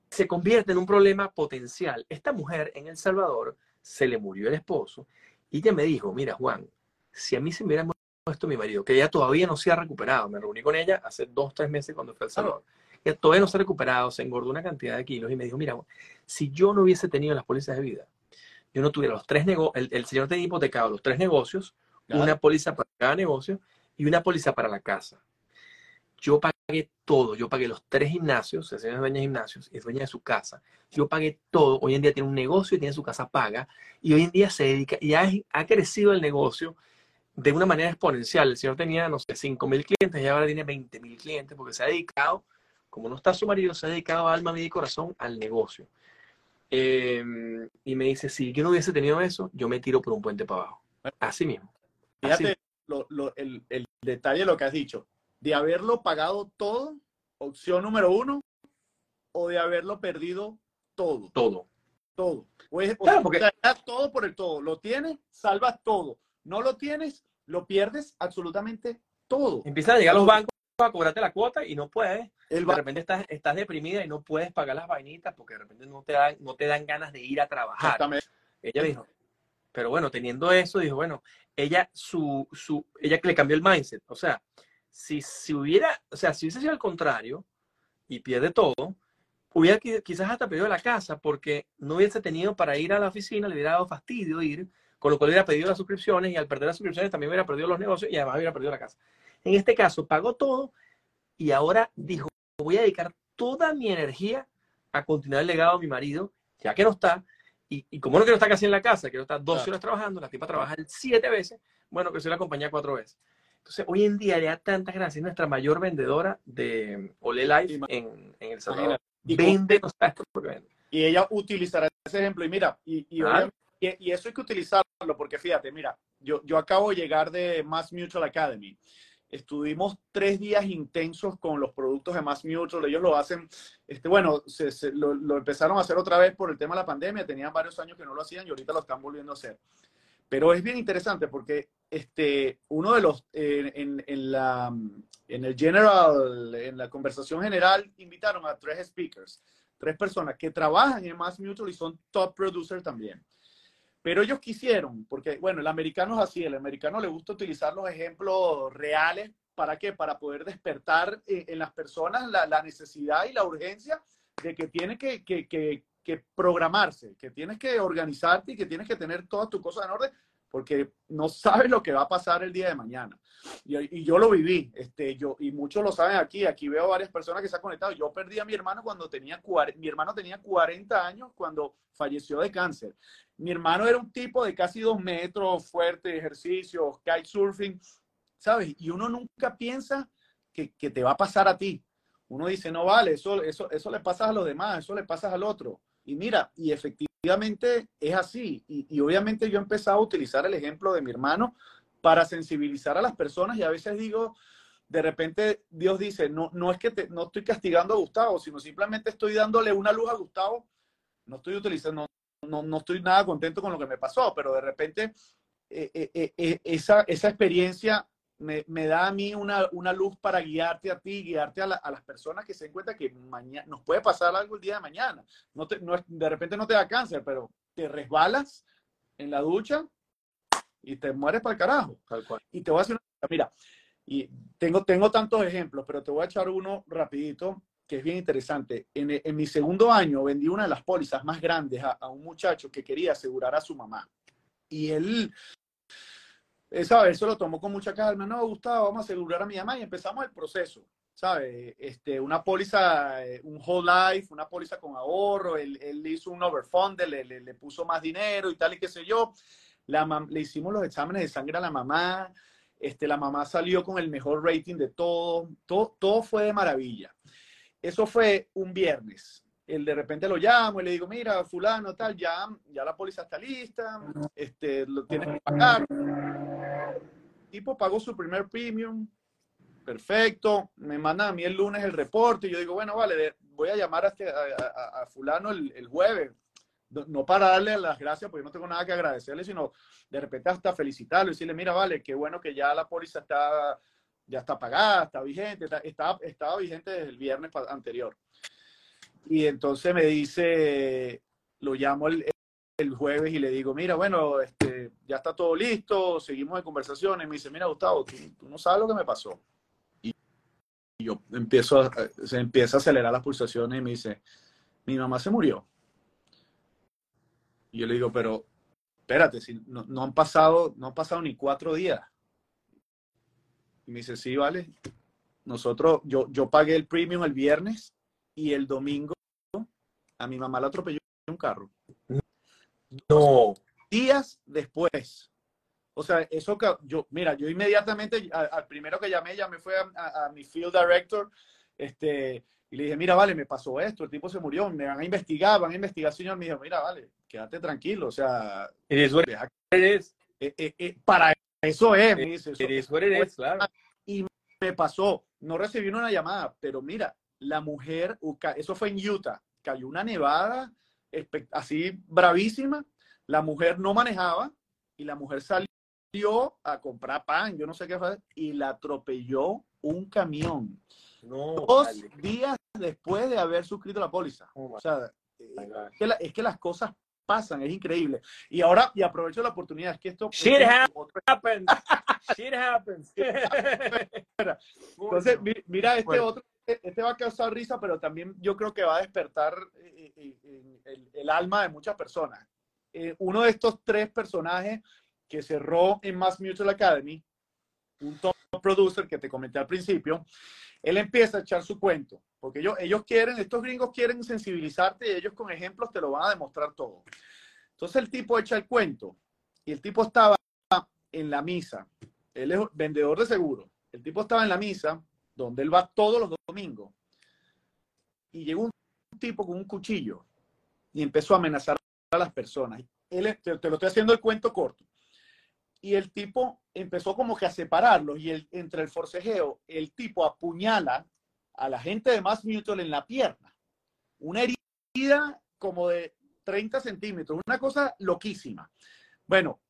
se convierte en un problema potencial. Esta mujer en El Salvador se le murió el esposo y ella me dijo, mira Juan, si a mí se me hubiera muerto mi marido, que ella todavía no se ha recuperado, me reuní con ella hace dos, tres meses cuando fue a El Salvador, ella todavía no se ha recuperado, se engordó una cantidad de kilos y me dijo, mira, si yo no hubiese tenido las pólizas de vida, yo no tuviera los tres negocios, el, el, señor tenía hipotecado los tres negocios, claro. una póliza para cada negocio y una póliza para la casa. Yo pagué todo, yo pagué los tres gimnasios, el señor es dueña de gimnasios, es dueña de su casa, yo pagué todo, hoy en día tiene un negocio y tiene su casa paga, y hoy en día se dedica, y ha, ha crecido el negocio de una manera exponencial. El señor tenía, no sé, 5 mil clientes y ahora tiene 20 mil clientes porque se ha dedicado, como no está su marido, se ha dedicado alma, vida y corazón al negocio. Eh, y me dice, si yo no hubiese tenido eso, yo me tiro por un puente para abajo. Así mismo. Fíjate Así. Lo, lo, el, el, detalle de lo que has dicho. De haberlo pagado todo, opción número uno, o de haberlo perdido todo. Todo. Todo. Pues, claro, porque... o sea, todo por el todo. Lo tienes, salvas todo. No lo tienes, lo pierdes absolutamente todo. Empiezan a llegar los bancos a cobrarte la cuota y no puedes. El de repente estás, estás deprimida y no puedes pagar las vainitas porque de repente no te dan, no te dan ganas de ir a trabajar. Exactamente. Ella dijo, pero bueno, teniendo eso, dijo, bueno, ella, su, su, ella le cambió el mindset. O sea, si, si hubiera, o sea, si hubiese sido al contrario y pierde todo, hubiera quizás hasta perdido la casa porque no hubiese tenido para ir a la oficina, le hubiera dado fastidio ir, con lo cual hubiera perdido las suscripciones y al perder las suscripciones también hubiera perdido los negocios y además hubiera perdido la casa. En este caso, pagó todo y ahora dijo, voy a dedicar toda mi energía a continuar el legado de mi marido, ya que no está, y, y como no quiero estar casi en la casa, quiero estar 12 horas trabajando, la tipa trabaja siete veces, bueno, que soy la compañía cuatro veces. Entonces, hoy en día le da tantas gracias, es nuestra mayor vendedora de Ole Life en, en El Salvador. Y, vende, no sabes por qué vende. y ella utilizará ese ejemplo, y mira, y, y, Ah. y, y eso hay que utilizarlo, porque fíjate, mira, yo, yo acabo de llegar de Mass Mutual Academy. Estuvimos tres días intensos con los productos de Mass Mutual. Ellos lo hacen, este, bueno, se, se, lo, lo, empezaron a hacer otra vez por el tema de la pandemia. Tenían varios años que no lo hacían y ahorita lo están volviendo a hacer. Pero es bien interesante porque este, uno de los, eh, en, en, la, en el general, en la conversación general, invitaron a tres speakers, tres personas que trabajan en Mass Mutual y son top producers también. Pero ellos quisieron, porque, bueno, el americano es así, el americano le gusta utilizar los ejemplos reales. ¿Para qué? Para poder despertar en, en las personas la, necesidad y la urgencia de que tiene que, programarse, que tienes que organizarte y que tienes que tener todas tus cosas en orden, porque no sabes lo que va a pasar el día de mañana. Y, y yo lo viví, este, yo, y muchos lo saben aquí, aquí veo varias personas que se han conectado. Yo perdí a mi hermano cuando tenía, mi hermano tenía 40 años cuando falleció de cáncer. Mi hermano era un tipo de casi dos metros, fuerte, ejercicios, kitesurfing, ¿sabes? Y uno nunca piensa que, que, te va a pasar a ti. Uno dice, no vale, eso, eso, eso le pasa a los demás, eso le pasa al otro. Y mira, y efectivamente es así. Y, y obviamente yo he empezado a utilizar el ejemplo de mi hermano para sensibilizar a las personas y a veces digo, de repente Dios dice, no, no es que no estoy castigando a Gustavo, sino simplemente estoy dándole una luz a Gustavo. No estoy utilizando, no, no estoy nada contento con lo que me pasó, pero de repente eh, eh, eh, esa, esa experiencia me, me, da a mí una, una, luz para guiarte a ti, guiarte a, la, a las personas que se encuentran que mañana nos puede pasar algo el día de mañana. No te, no, de repente no te da cáncer, pero te resbalas en la ducha y te mueres para el carajo. Y te voy a hacer una... Mira, y tengo, tengo tantos ejemplos, pero te voy a echar uno rapidito que es bien interesante. En, en, mi segundo año vendí una de las pólizas más grandes a, a, un muchacho que quería asegurar a su mamá. Y él, ¿sabes? Eso lo tomó con mucha calma. No, Gustavo, vamos a asegurar a mi mamá y empezamos el proceso. ¿Sabes? Este, una póliza, un whole life, una póliza con ahorro. Él, él hizo un overfund, le, le, le, puso más dinero y tal y qué sé yo. La, le hicimos los exámenes de sangre a la mamá. Este, la mamá salió con el mejor rating de todo. Todo, todo fue de maravilla. Eso fue un viernes. Él de repente lo llamo y le digo, mira, fulano, tal, ya, ya la póliza está lista, este, lo tienes que pagar. El tipo pagó su primer premium, perfecto, me mandan a mí el lunes el reporte y yo digo, bueno, vale, voy a llamar a, este, a, fulano el, el, jueves. no para darle las gracias, porque no tengo nada que agradecerle, sino de repente hasta felicitarlo y decirle, mira, vale, qué bueno que ya la póliza está, ya está pagada, está vigente, está, estaba vigente desde el viernes anterior. Y entonces me dice, lo llamo el, el jueves y le digo, mira, bueno, este, ya está todo listo, seguimos en conversaciones. Y me dice, mira, Gustavo, tú, no sabes lo que me pasó. Y, yo empiezo a, se empieza a acelerar las pulsaciones y me dice, mi mamá se murió. Y yo le digo, pero espérate, si no, han pasado, no han pasado ni cuatro días. Y me dice, sí, vale. Nosotros, yo, yo pagué el premium el viernes y el domingo a mi mamá la atropelló un carro. No. Días después. O sea, eso que yo, mira, yo inmediatamente, al, primero que llamé, llamé fue a, a, mi field director, este, y le dije, mira, vale, me pasó esto, el tipo se murió, me van a investigar, van a investigar, señor. Me dijo, mira, vale, quédate tranquilo, o sea. eres. Eh, eh, eh, para eso es, me dice. Eso, claro. Y me pasó, no recibí una llamada, pero mira, la mujer, eso fue en Utah, cayó una nevada así bravísima, la mujer no manejaba y la mujer salió a comprar pan, yo no sé qué fue, y la atropelló un camión. Dos días después de haber suscrito la póliza. Oh o sea, es que, las cosas pasan, es increíble. Y ahora, y aprovecho la oportunidad, es que esto... Shit happens. Shit happens. Entonces, mira este otro, este va a causar risa, pero también yo creo que va a despertar eh, eh, eh, el, alma de muchas personas. uno de estos tres personajes que cerró en Mass Mutual Academy, un top producer que te comenté al principio, él empieza a echar su cuento, porque ellos, quieren, estos gringos quieren sensibilizarte y ellos con ejemplos te lo van a demostrar todo. Entonces el tipo echa el cuento y el tipo estaba en la misa, él es vendedor de seguro, el tipo estaba en la misa donde él va todos los domingos y llegó un tipo con un cuchillo y empezó a amenazar a las personas. Él, te, te lo estoy haciendo el cuento corto y el tipo empezó como que a separarlos y entre el forcejeo, el tipo apuñala a la gente de Mass Mutual en la pierna. Una herida como de 30 centímetros, una cosa loquísima. Bueno,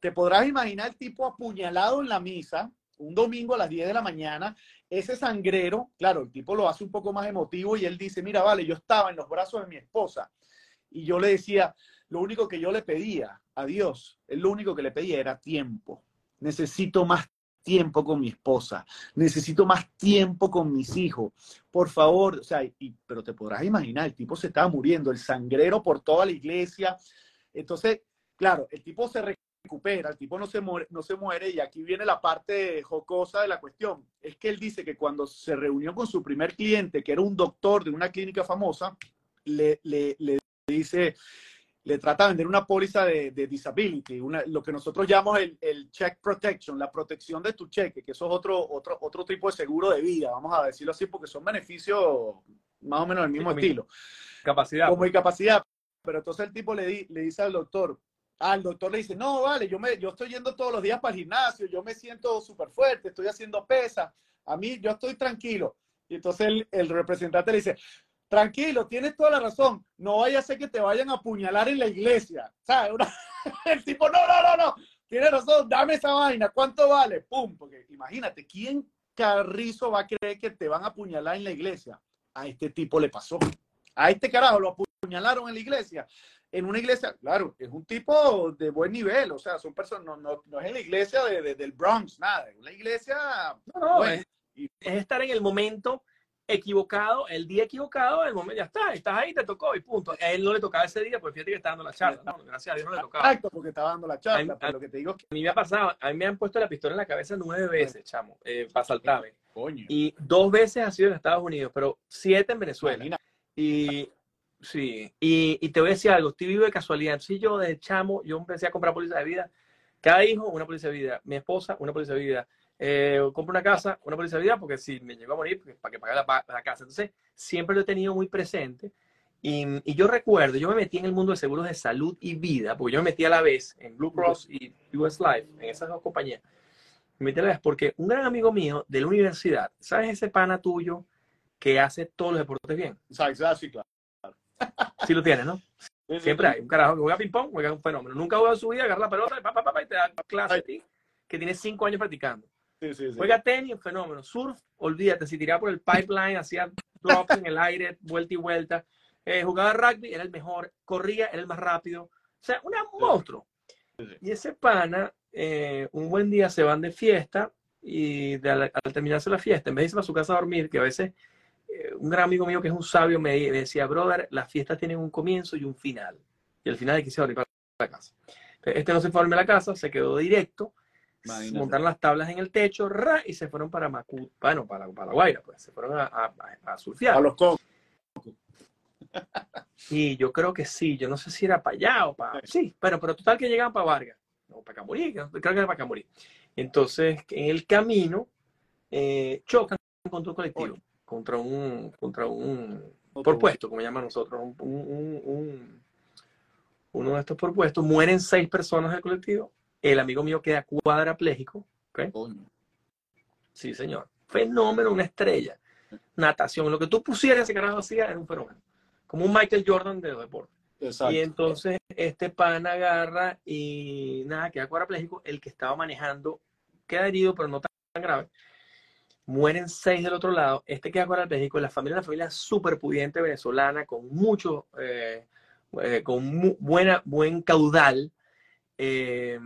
te podrás imaginar el tipo apuñalado en la misa, un domingo a las 10 de la mañana, ese sangrero, claro, el tipo lo hace un poco más emotivo y él dice, mira, vale, yo estaba en los brazos de mi esposa y yo le decía, lo único que yo le pedía a Dios, lo único que le pedía era tiempo. Necesito más tiempo con mi esposa, necesito más tiempo con mis hijos. Por favor, o sea, y, pero te podrás imaginar, el tipo se estaba muriendo, el sangrero por toda la iglesia. Entonces, claro, el tipo se recupera, el tipo no se muere, no se muere y aquí viene la parte jocosa de la cuestión. Es que él dice que cuando se reunió con su primer cliente, que era un doctor de una clínica famosa, le, le, le dice, le trata de vender una póliza de, disability, lo que nosotros llamamos el, check protection, la protección de tu cheque, que eso es otro, otro, otro tipo de seguro de vida, vamos a decirlo así, porque son beneficios más o menos del mismo estilo. Capacidad. Como capacidad. Pero entonces el tipo le, le dice al doctor, al doctor le dice, no, vale, yo, me, yo estoy yendo todos los días para el gimnasio, yo me siento súper fuerte, estoy haciendo pesa, a mí yo estoy tranquilo. Y entonces el, el representante le dice, tranquilo, tienes toda la razón, no vaya a ser que te vayan a apuñalar en la iglesia. ¿Sabes? el tipo, no, no, no, no, tienes razón, dame esa vaina, ¿cuánto vale? Pum, porque imagínate, ¿quién carrizo va a creer que te van a apuñalar en la iglesia? A este tipo le pasó. A este carajo lo apuñalaron en la iglesia. En una iglesia, claro, es un tipo de buen nivel, o sea, son personas, no, no, no es en la iglesia de, del Bronx, nada, es una iglesia... No, es estar en el momento equivocado, el día equivocado, el momento ya está, estás ahí, te tocó y punto. A él no le tocaba ese día, porque fíjate que está dando la charla. gracias a Dios no le tocaba. Exacto, porque estaba dando la charla. A, lo que te digo a mí me ha pasado, a mí me han puesto la pistola en la cabeza nueve veces, chamo, eh, para saltarme. Y dos veces ha sido en Estados Unidos, pero siete en Venezuela. Y sí, y, y, te voy a decir algo, estoy vivo de casualidad. Si yo de chamo, yo empecé a comprar póliza de vida. Cada hijo, una póliza de vida. Mi esposa, una póliza de vida eh, compro una casa, una póliza de vida, porque si me llego a morir, pues, para que pague la, casa. Entonces, siempre lo he tenido muy presente. Y, y, yo recuerdo, yo me metí en el mundo de seguros de salud y vida, porque yo me metí a la vez en Blue Cross y US Life, en esas dos compañías. Me metí a la vez porque un gran amigo mío de la universidad, ¿sabes ese pana tuyo que hace todos los deportes bien? Sí, claro. Sí lo tienes, ¿no? Siempre hay un carajo que juega ping-pong, juega un fenómeno. Nunca juega en su vida, agarra la pelota y, pa, pa, pa, y te da clase a ti, que tiene cinco años practicando. Juega tenis, un fenómeno. Surf, olvídate, si tiraba por el pipeline, hacía drops en el aire, vuelta y vuelta. Eh, jugaba rugby, era el mejor. Corría, era el más rápido. O sea, un monstruo. Y ese pana, eh, un buen día se van de fiesta y al, terminarse la fiesta, en vez de irse a su casa a dormir, que a veces eh, un gran amigo mío que es un sabio me, decía, brother, las fiestas tienen un comienzo y un final. Y al final hay que irse a dormir para la casa. Este no se fue a dormir a la casa, se quedó directo, montaron las tablas en el techo y se fueron para Macu, bueno, para, para la Guaira, pues se fueron a, a, surfear. A los cocos. Y yo creo que sí, yo no sé si era para allá o para... Sí, pero, pero total que llegaban para Vargas, no, para Camurí, creo que era para Camurí. Entonces, en el camino, eh, chocan contra un colectivo, contra un, contra un propuesto, como llaman nosotros, un, uno de estos propuestos, mueren seis personas del colectivo, el amigo mío queda cuadrapléjico, ¿okay? Sí, señor. Fenómeno, una estrella. Natación, lo que tú pusieras ese carajo hacía era un fenómeno. Como un Michael Jordan de los deportes. Y entonces este pan agarra y nada, queda cuadrapléjico. El que estaba manejando queda herido, pero no tan grave. Mueren seis del otro lado. Este queda cuadrapléjico. La familia es una familia súper pudiente venezolana, con mucho, eh, eh, con buena, buen caudal. Eh,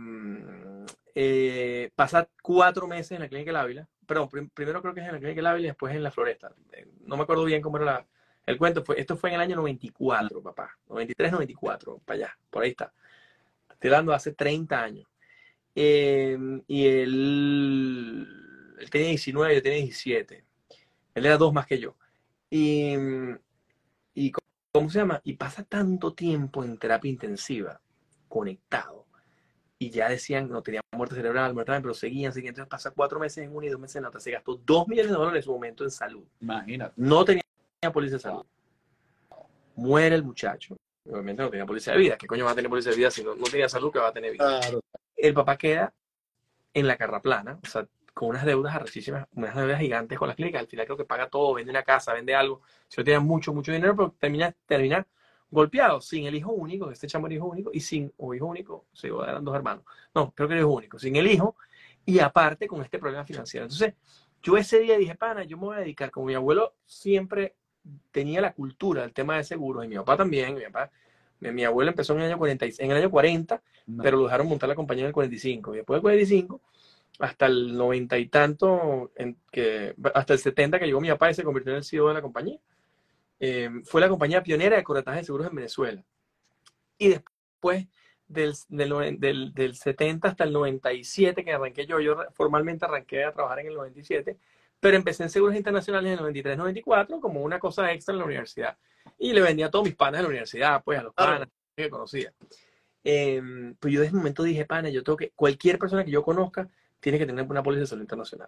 pasa cuatro meses en la clínica del Ávila. Perdón, primero creo que es en la clínica del Ávila y después en la Floresta. no me acuerdo bien cómo era la, el cuento. Fue, esto fue en el año 94, papá. 93, 94, para allá. Por ahí está. Estoy hablando hace 30 años. Em, y él, tenía 19, yo tenía 17. Él era dos más que yo. Y, ¿cómo se llama? Y pasa tanto tiempo en terapia intensiva, conectado. Y ya decían, no tenía muerte cerebral, muerte, pero seguían, seguían. Entonces pasa cuatro meses en una y dos meses en la otra. Se gastó dos millones de dólares en su momento en salud. Imagínate. No tenía policía de salud. Muere el muchacho. Obviamente no tenía policía de vida. ¿Qué coño va a tener policía de vida si no, no tenía salud que va a tener vida? Claro el papá queda en la carra plana, o sea, con unas deudas arrechísimas, unas deudas gigantes con las clínicas. Al final creo que paga todo, vende una casa, vende algo. Si no tiene mucho, mucho dinero, pero termina, termina golpeado, sin el hijo único, este chamo era hijo único, y sin, o hijo único, sí, eran dos hermanos. No, creo que era hijo único, sin el hijo, y aparte con este problema financiero. Entonces, yo ese día dije, pana, yo me voy a dedicar, como mi abuelo siempre tenía la cultura del tema de seguros, y mi papá también, mi papá mi abuelo empezó en el año 40, en el año 40 pero lo dejaron montar la compañía en el 45. Y después del 45, hasta el 90 y tanto, en que, hasta el 70 que llegó mi papá y se convirtió en el CEO de la compañía. Eh, fue la compañía pionera de corretaje de seguros en Venezuela. Y después del, del, del, 70 hasta el 97 que arranqué yo, yo formalmente arranqué a trabajar en el 97, pero empecé en seguros internacionales en el 93-94 como una cosa extra en la universidad y le vendía a todos mis panas de la universidad, pues a los panas que conocía. Eh, pues yo desde ese momento dije, pana, yo tengo que, cualquier persona que yo conozca tiene que tener una póliza de salud internacional.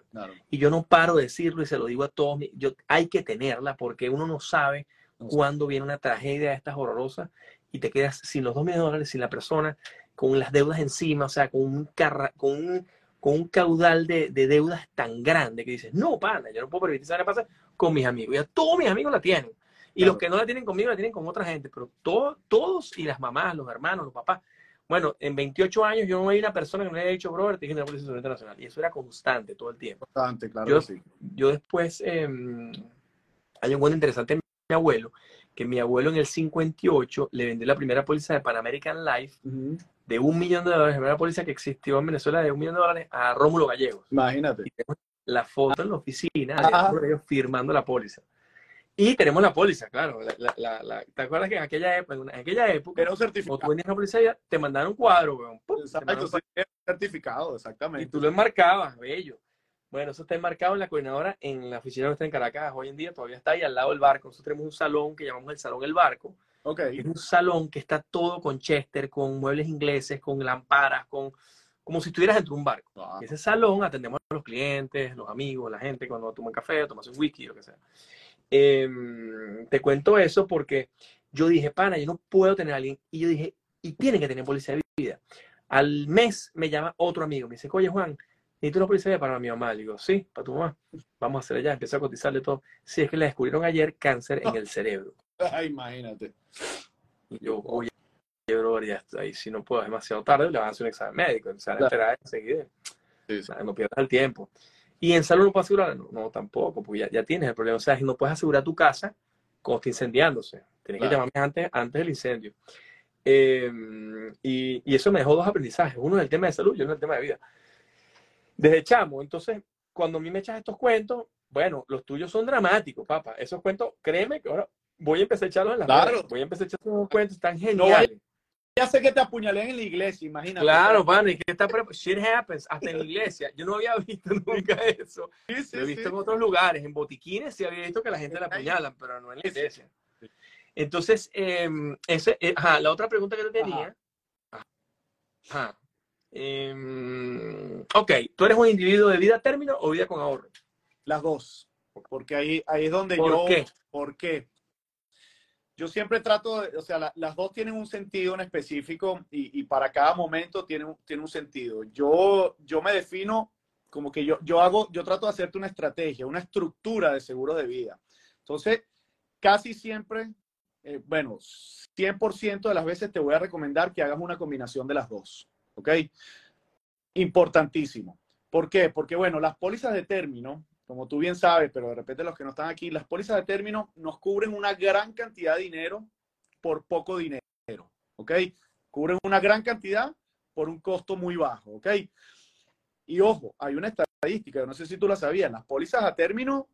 Y yo no paro de decirlo y se lo digo a todos, yo, hay que tenerla porque uno no sabe cuándo viene una tragedia de estas horrorosas y te quedas sin los dos millones de dólares, sin la persona, con las deudas encima, o sea, con un, con un, con un caudal de, de, deudas tan grande que dices, no, pana, yo no puedo permitir esa pasa con mis amigos. Ya todos mis amigos la tienen. Y los que no la tienen conmigo la tienen con otra gente, pero todos, todos y las mamás, los hermanos, los papás. Bueno, en 28 años yo no hay una persona que me haya dicho, brother, te dije la Policía Internacional. Y eso era constante todo el tiempo. Constante, claro. Yo, sí. yo después, em, hay un buen interesante mi abuelo, que mi abuelo en el 58 le vendió la primera póliza de Pan American Life de un millón de dólares, la primera póliza que existió en Venezuela de un millón de dólares a Rómulo Gallegos. Imagínate. Y la foto en la oficina, firmando la póliza. Y tenemos la póliza, claro. La, la, ¿Te acuerdas que en aquella época, en aquella época, era un certificado. tú venías a la policía, te mandaron un cuadro, weón. Exacto, certificado, exactamente. Y tú lo enmarcabas, bello. Bueno, eso está enmarcado en la coordinadora, en la oficina nuestra en Caracas, hoy en día todavía está ahí al lado del barco. Nosotros tenemos un salón que llamamos el Salón El Barco. Okay. Es un salón que está todo con Chester, con muebles ingleses, con lamparas, con como si estuvieras dentro de un barco. En ese salón atendemos a los clientes, los amigos, la gente cuando toman café, tomas un whisky, lo que sea. Em, te cuento eso porque yo dije, pana, yo no puedo tener a alguien. Y yo dije, y tiene que tener policía de vida. Al mes me llama otro amigo, me dice, oye Juan, ¿necesito una policía de vida para mi mamá? Le digo, sí, para tu mamá. Vamos a hacer allá, empecé a cotizarle todo. Sí, es que le descubrieron ayer cáncer en el cerebro. Ay, imagínate. Y yo, oye, bro, ya ahí si no puedo, es demasiado tarde, le van a hacer un examen médico, se van a enterar enseguida. No pierdas el tiempo. ¿Y en salud no puedo asegurar? No, tampoco, porque ya, ya, tienes el problema. O sea, no puedes asegurar tu casa cuando está incendiándose. Tienes que llamarme antes, antes del incendio. Em, y, y, eso me dejó dos aprendizajes. Uno es el tema de salud y otro es el tema de vida. Desde chamo, entonces, cuando a mí me echas estos cuentos, bueno, los tuyos son dramáticos, papá. Esos cuentos, créeme que ahora voy a empezar a echarlos en las claro. Voy a empezar a echar unos cuentos tan geniales. Ya sé que te apuñalé en la iglesia, imagínate. Claro, pan, y que está shit happens hasta en la iglesia. Yo no había visto nunca eso. Lo he visto en otros lugares, en botiquines sí había visto que la gente la apuñalan, pero no en la iglesia. Entonces, em, ese, eh, ajá, la otra pregunta que te tenía. Ajá. Em, ok, ¿tú eres un individuo de vida término o vida con ahorro? Las dos. Porque ahí, ahí es donde ¿Por yo. Qué? ¿Por qué? Yo siempre trato, o sea, las dos tienen un sentido en específico y, para cada momento tiene, tiene un sentido. Yo, yo me defino como que yo, yo hago, yo trato de hacerte una estrategia, una estructura de seguro de vida. Entonces, casi siempre eh, bueno, 100% de las veces te voy a recomendar que hagas una combinación de las dos. ¿Ok? Importantísimo. ¿Por qué? Porque, bueno, las pólizas de término, como tú bien sabes, pero de repente los que no están aquí, las pólizas de término nos cubren una gran cantidad de dinero por poco dinero. ¿Ok? Cubren una gran cantidad por un costo muy bajo. ¿Ok? Y ojo, hay una estadística, no sé si tú la sabías, las pólizas a término,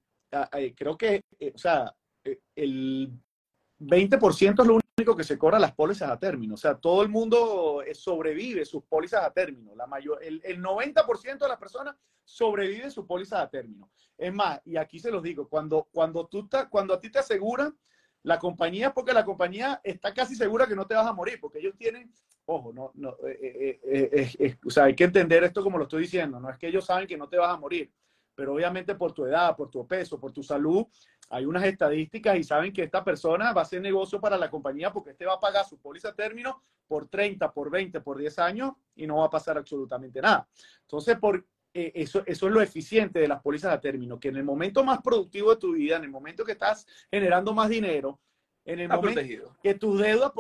eh, creo que, eh, o sea, el 20% es lo único que se cobra las pólizas a término. O sea, todo el mundo eh, sobrevive sus pólizas a término. La mayor, el, 90% de las personas sobrevive sus pólizas a término. Es más, y aquí se los digo, cuando, cuando, tú cuando a ti te aseguran la compañía, porque la compañía está casi segura que no te vas a morir, porque ellos tienen, ojo, no, no, eh, eh, o sea, hay que entender esto como lo estoy diciendo, no es que ellos saben que no te vas a morir, pero obviamente por tu edad, por tu peso, por tu salud, hay unas estadísticas y saben que esta persona va a hacer negocio para la compañía porque este va a pagar su póliza a término por 30, por 20, por 10 años y no va a pasar absolutamente nada. Entonces, por, eh, eso, eso es lo eficiente de las pólizas a término, que en el momento más productivo de tu vida, en el momento que estás generando más dinero, en el momento que tus deudas,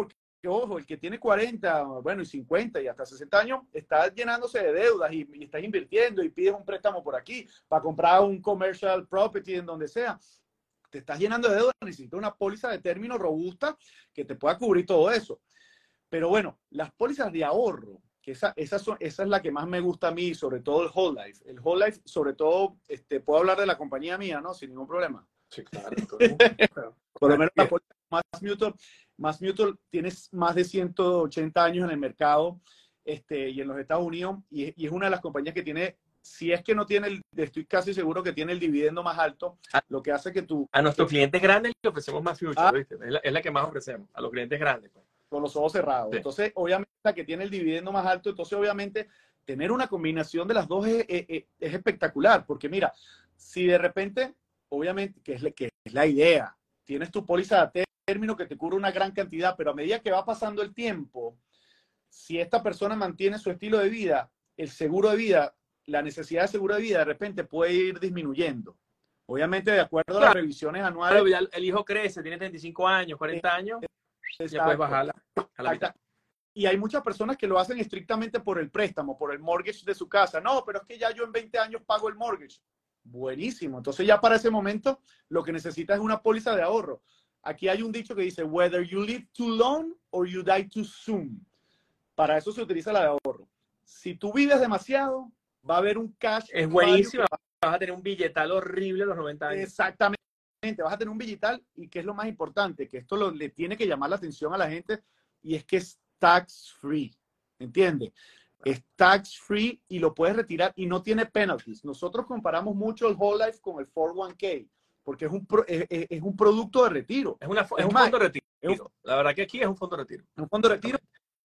ojo, el que tiene 40, bueno, y 50 y hasta 60 años, está llenándose de deudas y, y estás invirtiendo y pides un préstamo por aquí para comprar un commercial property en donde sea te estás llenando de deuda, necesitas una póliza de término robusta que te pueda cubrir todo eso. Pero bueno, las pólizas de ahorro, que esa, esa, esa es la que más me gusta a mí, sobre todo el Whole Life. El Whole Life, sobre todo, este, puedo hablar de la compañía mía, ¿no? Sin ningún problema. Sí, claro. Por lo menos la póliza más Mutual, más Mutual tienes más de 180 años en el mercado este, y en los Estados Unidos y, y es una de las compañías que tiene si es que no tiene el, estoy casi seguro que tiene el dividendo más alto, ah. lo que hace que tú... A nuestros clientes grandes le ofrecemos más future, ah. ¿viste? Es la, que más ofrecemos, a los clientes grandes. Pues. Con los ojos cerrados. Entonces, obviamente, la que tiene el dividendo más alto, entonces, obviamente, tener una combinación de las dos es, espectacular, porque mira, si de repente, obviamente, que es, que es la idea, tienes tu póliza de término que te cubre una gran cantidad, pero a medida que va pasando el tiempo, si esta persona mantiene su estilo de vida, el seguro de vida la necesidad de seguro de vida de repente puede ir disminuyendo. Obviamente, de acuerdo a las revisiones anuales. el hijo crece, tiene 35 años, 40 años, ya puedes bajarla a la mitad. Y hay muchas personas que lo hacen estrictamente por el préstamo, por el mortgage de su casa. No, pero es que ya yo en 20 años pago el mortgage. Buenísimo. Entonces ya para ese momento lo que necesitas es una póliza de ahorro. Aquí hay un dicho que dice, whether you live too long or you die too soon. Para eso se utiliza la de ahorro. Si tú vives demasiado, va a haber un cash. Es buenísimo. Vas a tener un billetal horrible a los 90 años. Exactamente. Vas a tener un billetal y que es lo más importante, que esto lo, le tiene que llamar la atención a la gente y es que es tax free. ¿Entiendes? Es tax free y lo puedes retirar y no tiene penalties. Nosotros comparamos mucho el Whole Life con el 401k porque es un, es, un producto de retiro. Es, una, es, un fondo de retiro. la verdad que aquí es un fondo de retiro. Un fondo de retiro.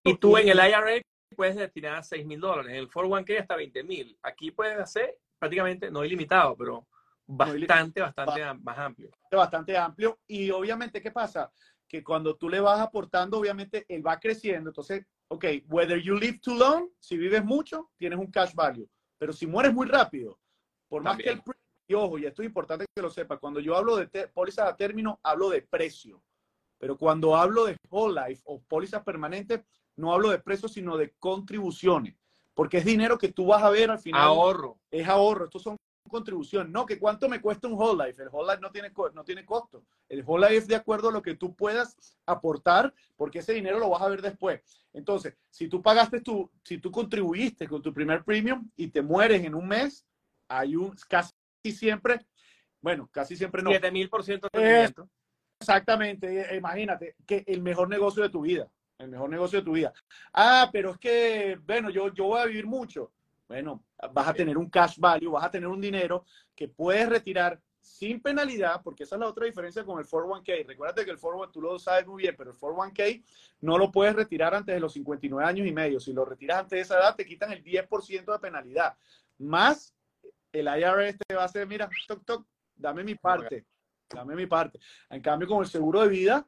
Y tú en el IRA puedes destinar 6 mil dólares, en el 401k hasta 20 mil. Aquí puedes hacer prácticamente, no ilimitado, pero bastante, bastante más amplio. Bastante amplio. Y obviamente, ¿qué pasa? Que cuando tú le vas aportando, obviamente, él va creciendo. Entonces, ok, whether you live too long, si vives mucho, tienes un cash value. Pero si mueres muy rápido, por más que el... Y ojo, y esto es importante que lo sepa, cuando yo hablo de pólizas a término, hablo de precio. Pero cuando hablo de whole life o pólizas permanentes, no hablo de precios, sino de contribuciones. Porque es dinero que tú vas a ver al final. Ahorro. Es ahorro. Estos son contribuciones. No, que cuánto me cuesta un whole life. El whole life no tiene, no tiene costo. El whole life es de acuerdo a lo que tú puedas aportar, porque ese dinero lo vas a ver después. Entonces, si tú pagaste tu, si tú contribuiste con tu primer premium y te mueres en un mes, hay un casi siempre, bueno, casi siempre no. 7000% de rendimiento. Exactamente, imagínate que el mejor negocio de tu vida, el mejor negocio de tu vida. Ah, pero es que, bueno, yo, yo voy a vivir mucho. Bueno, vas a tener un cash value, vas a tener un dinero que puedes retirar sin penalidad, porque esa es la otra diferencia con el 401k. Recuerda que el 401k, tú lo sabes muy bien, pero el 401k no lo puedes retirar antes de los 59 años y medio. Si lo retiras antes de esa edad, te quitan el 10% de penalidad. Más el IRS te va a hacer, mira, toc, toc, dame mi parte, dame mi parte. En cambio, con el seguro de vida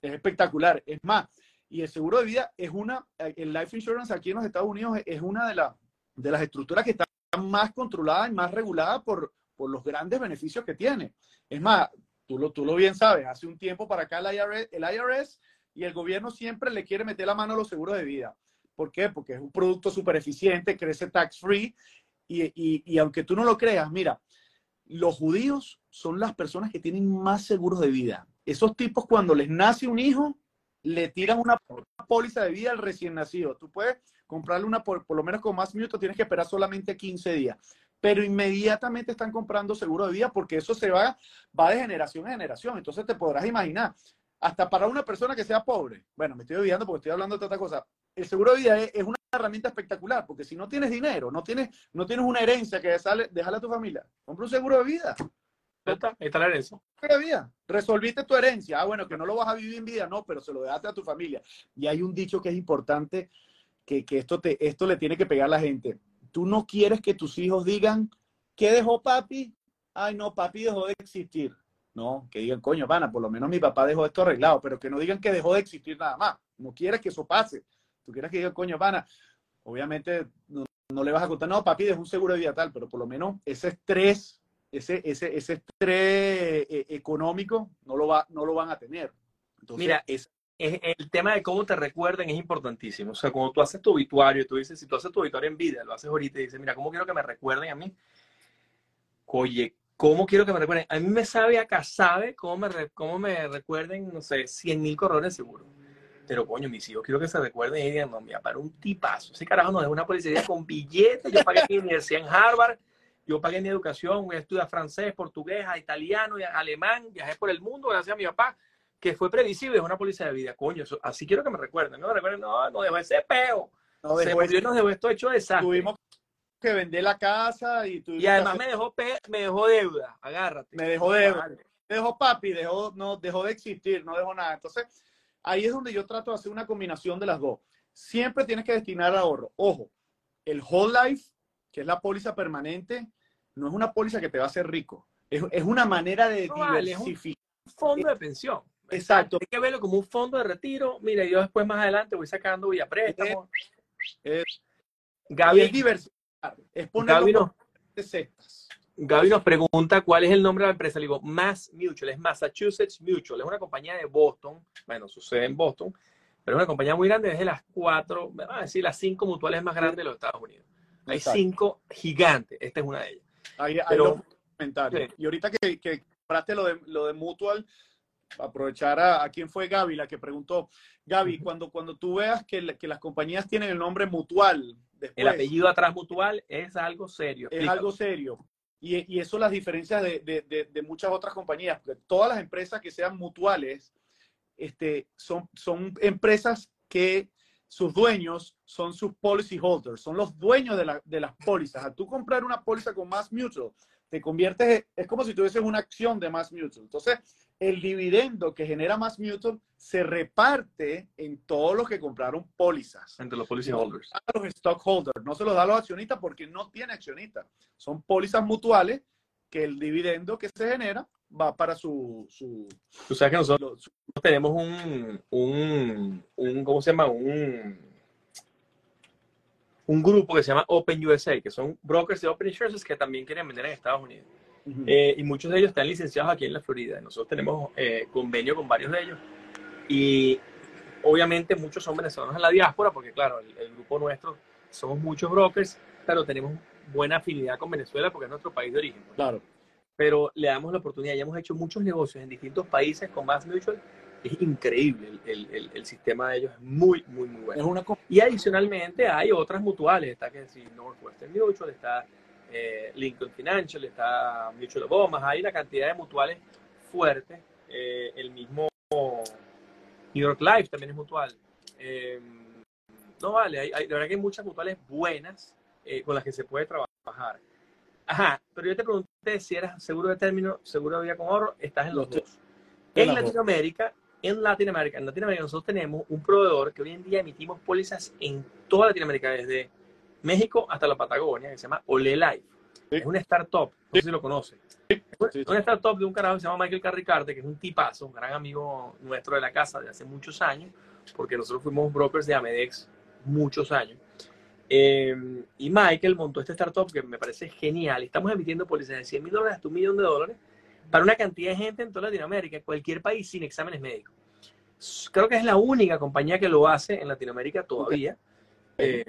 es espectacular. Es más, y el seguro de vida es una, el life insurance aquí en los Estados Unidos es una de, las de las estructuras que están más controladas y más reguladas por, por los grandes beneficios que tiene. Es más, tú lo, tú lo bien sabes, hace un tiempo para acá el IRS, el IRS y el gobierno siempre le quiere meter la mano a los seguros de vida. ¿Por qué? Porque es un producto súper eficiente, crece tax free y, aunque tú no lo creas, mira, los judíos son las personas que tienen más seguros de vida. Esos tipos cuando les nace un hijo, le tiran una póliza de vida al recién nacido. Tú puedes comprarle una, por, por lo menos con más minutos, tienes que esperar solamente 15 días. Pero inmediatamente están comprando seguro de vida porque eso se va, va de generación a generación. Entonces te podrás imaginar, hasta para una persona que sea pobre, bueno, me estoy olvidando porque estoy hablando de otra cosa, el seguro de vida es, es, una herramienta espectacular porque si no tienes dinero, no tienes, no tienes una herencia que sale, déjale a tu familia, compra un seguro de vida. Está, está la herencia. Vida. Resolviste tu herencia. Ah, bueno, que no lo vas a vivir en vida, no, pero se lo dejaste a tu familia. Y hay un dicho que es importante, que, que esto, te, esto le tiene que pegar a la gente. Tú no quieres que tus hijos digan, ¿qué dejó papi? Ay, no, papi dejó de existir. No, que digan, coño, pana, por lo menos mi papá dejó esto arreglado, pero que no digan que dejó de existir nada más. No quieres que eso pase. Tú quieres que digan, coño, pana, obviamente no, no le vas a contar, no, papi dejó un seguro de vida tal, pero por lo menos ese estrés ese, ese, ese estrés eh, económico no lo, va, no lo van a tener. Entonces, Mira, es, es, el tema de cómo te recuerden es importantísimo. O sea, cuando tú haces tu obituario, tú dices, si tú haces tu obituario en vida, lo haces ahorita y dices, mira, ¿cómo quiero que me recuerden a mí? Oye, ¿cómo quiero que me recuerden? A mí me sabe acá, sabe cómo me, cómo me recuerden, no sé, 100 mil corredores seguro. Pero coño, mis hijos quiero que se recuerden y digan, no, mira, para un tipazo. Ese carajo no es una policía con billetes. Yo pagué mi universidad en Harvard yo pagué mi educación, voy a estudiar francés, portugués, italiano, alemán, viajé por el mundo gracias a mi papá, que fue previsible, es una policía de vida. Coño, eso, así quiero que me recuerden. No, recuerden, no, no dejó ese peo. No dejó Se murió, nos dejó esto hecho desastre. Tuvimos que vender la casa y Y además me dejó pe me dejó deuda, agárrate. Me dejó deuda. Me dejó papi, dejó, no, dejó de existir, no dejó nada. Entonces, ahí es donde yo trato de hacer una combinación de las dos. Siempre tienes que destinar ahorro. Ojo, el whole life, que es la póliza permanente, no es una póliza que te va a hacer rico. Es, es una manera de no, diversificar. un fondo de pensión. Exacto. Hay que verlo como un fondo de retiro. Mira, yo después más adelante voy sacando vía préstamo. Es, Gaby, es diversificar. Es poner Gaby, no, Gaby nos pregunta cuál es el nombre de la empresa. Le digo, Mass Mutual, es Massachusetts Mutual. Es una compañía de Boston. Bueno, sucede en Boston, pero es una compañía muy grande. Es de las cuatro, vamos a decir, las cinco mutuales más grandes de los Estados Unidos. Hay Exacto. cinco gigantes. Esta es una de ellas. Ahí, Pero. Sí. Y ahorita que, que compraste lo de, lo de Mutual, aprovechar a, a, quién fue Gaby, la que preguntó. Gaby, cuando, cuando tú veas que, que, las compañías tienen el nombre Mutual, después, el apellido atrás Mutual es algo serio. Es algo serio. Y, y, eso las diferencias de, de, de, de, muchas otras compañías. Todas las empresas que sean mutuales este, son, son empresas que sus dueños son sus policy holders, son los dueños de, la, de las pólizas. Al tú comprar una póliza con Mass Mutual, te conviertes, es como si tuvieses una acción de Mass Mutual. Entonces, el dividendo que genera Mass Mutual se reparte en todos los que compraron pólizas. Entre los policy holders. A los stockholders. No se los da a los accionistas porque no tiene accionistas. Son pólizas mutuales que el dividendo que se genera va para su... su Tú sabes que nosotros su, tenemos un, un, un, ¿cómo se llama? Un, un grupo que se llama Open USA, que son brokers de Open Insurance que también quieren vender en Estados Unidos. Uh -huh. eh, y muchos de ellos están licenciados aquí en la Florida. Nosotros tenemos eh, convenio con varios de ellos. Y obviamente muchos son venezolanos en la diáspora, porque claro, el, el grupo nuestro somos muchos brokers, pero tenemos buena afinidad con Venezuela porque es nuestro país de origen. pues. Claro. Pero le damos la oportunidad, ya hemos hecho muchos negocios en distintos países con Mass Mutual. Es increíble, el, el- el- sistema de ellos es muy, muy, muy bueno. Es una Y adicionalmente hay otras mutuales, está que decir Northwestern Mutual, está eh, Lincoln Financial, está Mutual of Omaha, hay una cantidad de mutuales fuertes, eh, el mismo New York Life también es mutual. Eh, no vale, hay, hay- de verdad que hay muchas mutuales buenas eh, con las que se puede trabajar. Ajá, pero yo te pregunté si eras seguro de término, seguro de vida con ahorro, estás en los dos. en. Latinoamérica, en Latinoamérica, en Latinoamérica nosotros tenemos un proveedor que hoy en día emitimos pólizas en toda Latinoamérica, desde México hasta la Patagonia, que se llama Ole Life. Sí. Es una startup, no sé si lo conoce. sí, sí. Una startup de un carajo que se llama Michael Carricarte, que es un tipazo, un gran amigo nuestro de la casa de hace muchos años, porque nosotros fuimos brokers de Amedex muchos años. Eh, y Michael montó esta startup que me parece genial. Estamos emitiendo pólizas de 100 mil dólares hasta un millón de dólares para una cantidad de gente en toda Latinoamérica, cualquier país sin exámenes médicos. Creo que es la única compañía que lo hace en Latinoamérica todavía. Eh,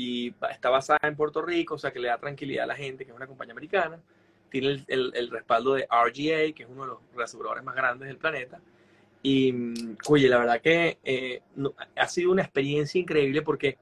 y está basada en Puerto Rico, o sea que le da tranquilidad a la gente, que es una compañía americana. Tiene el, el- el respaldo de RGA, que es uno de los reaseguradores más grandes del planeta. Y, mm, oye, la verdad que eh, no- ha sido una experiencia increíble porque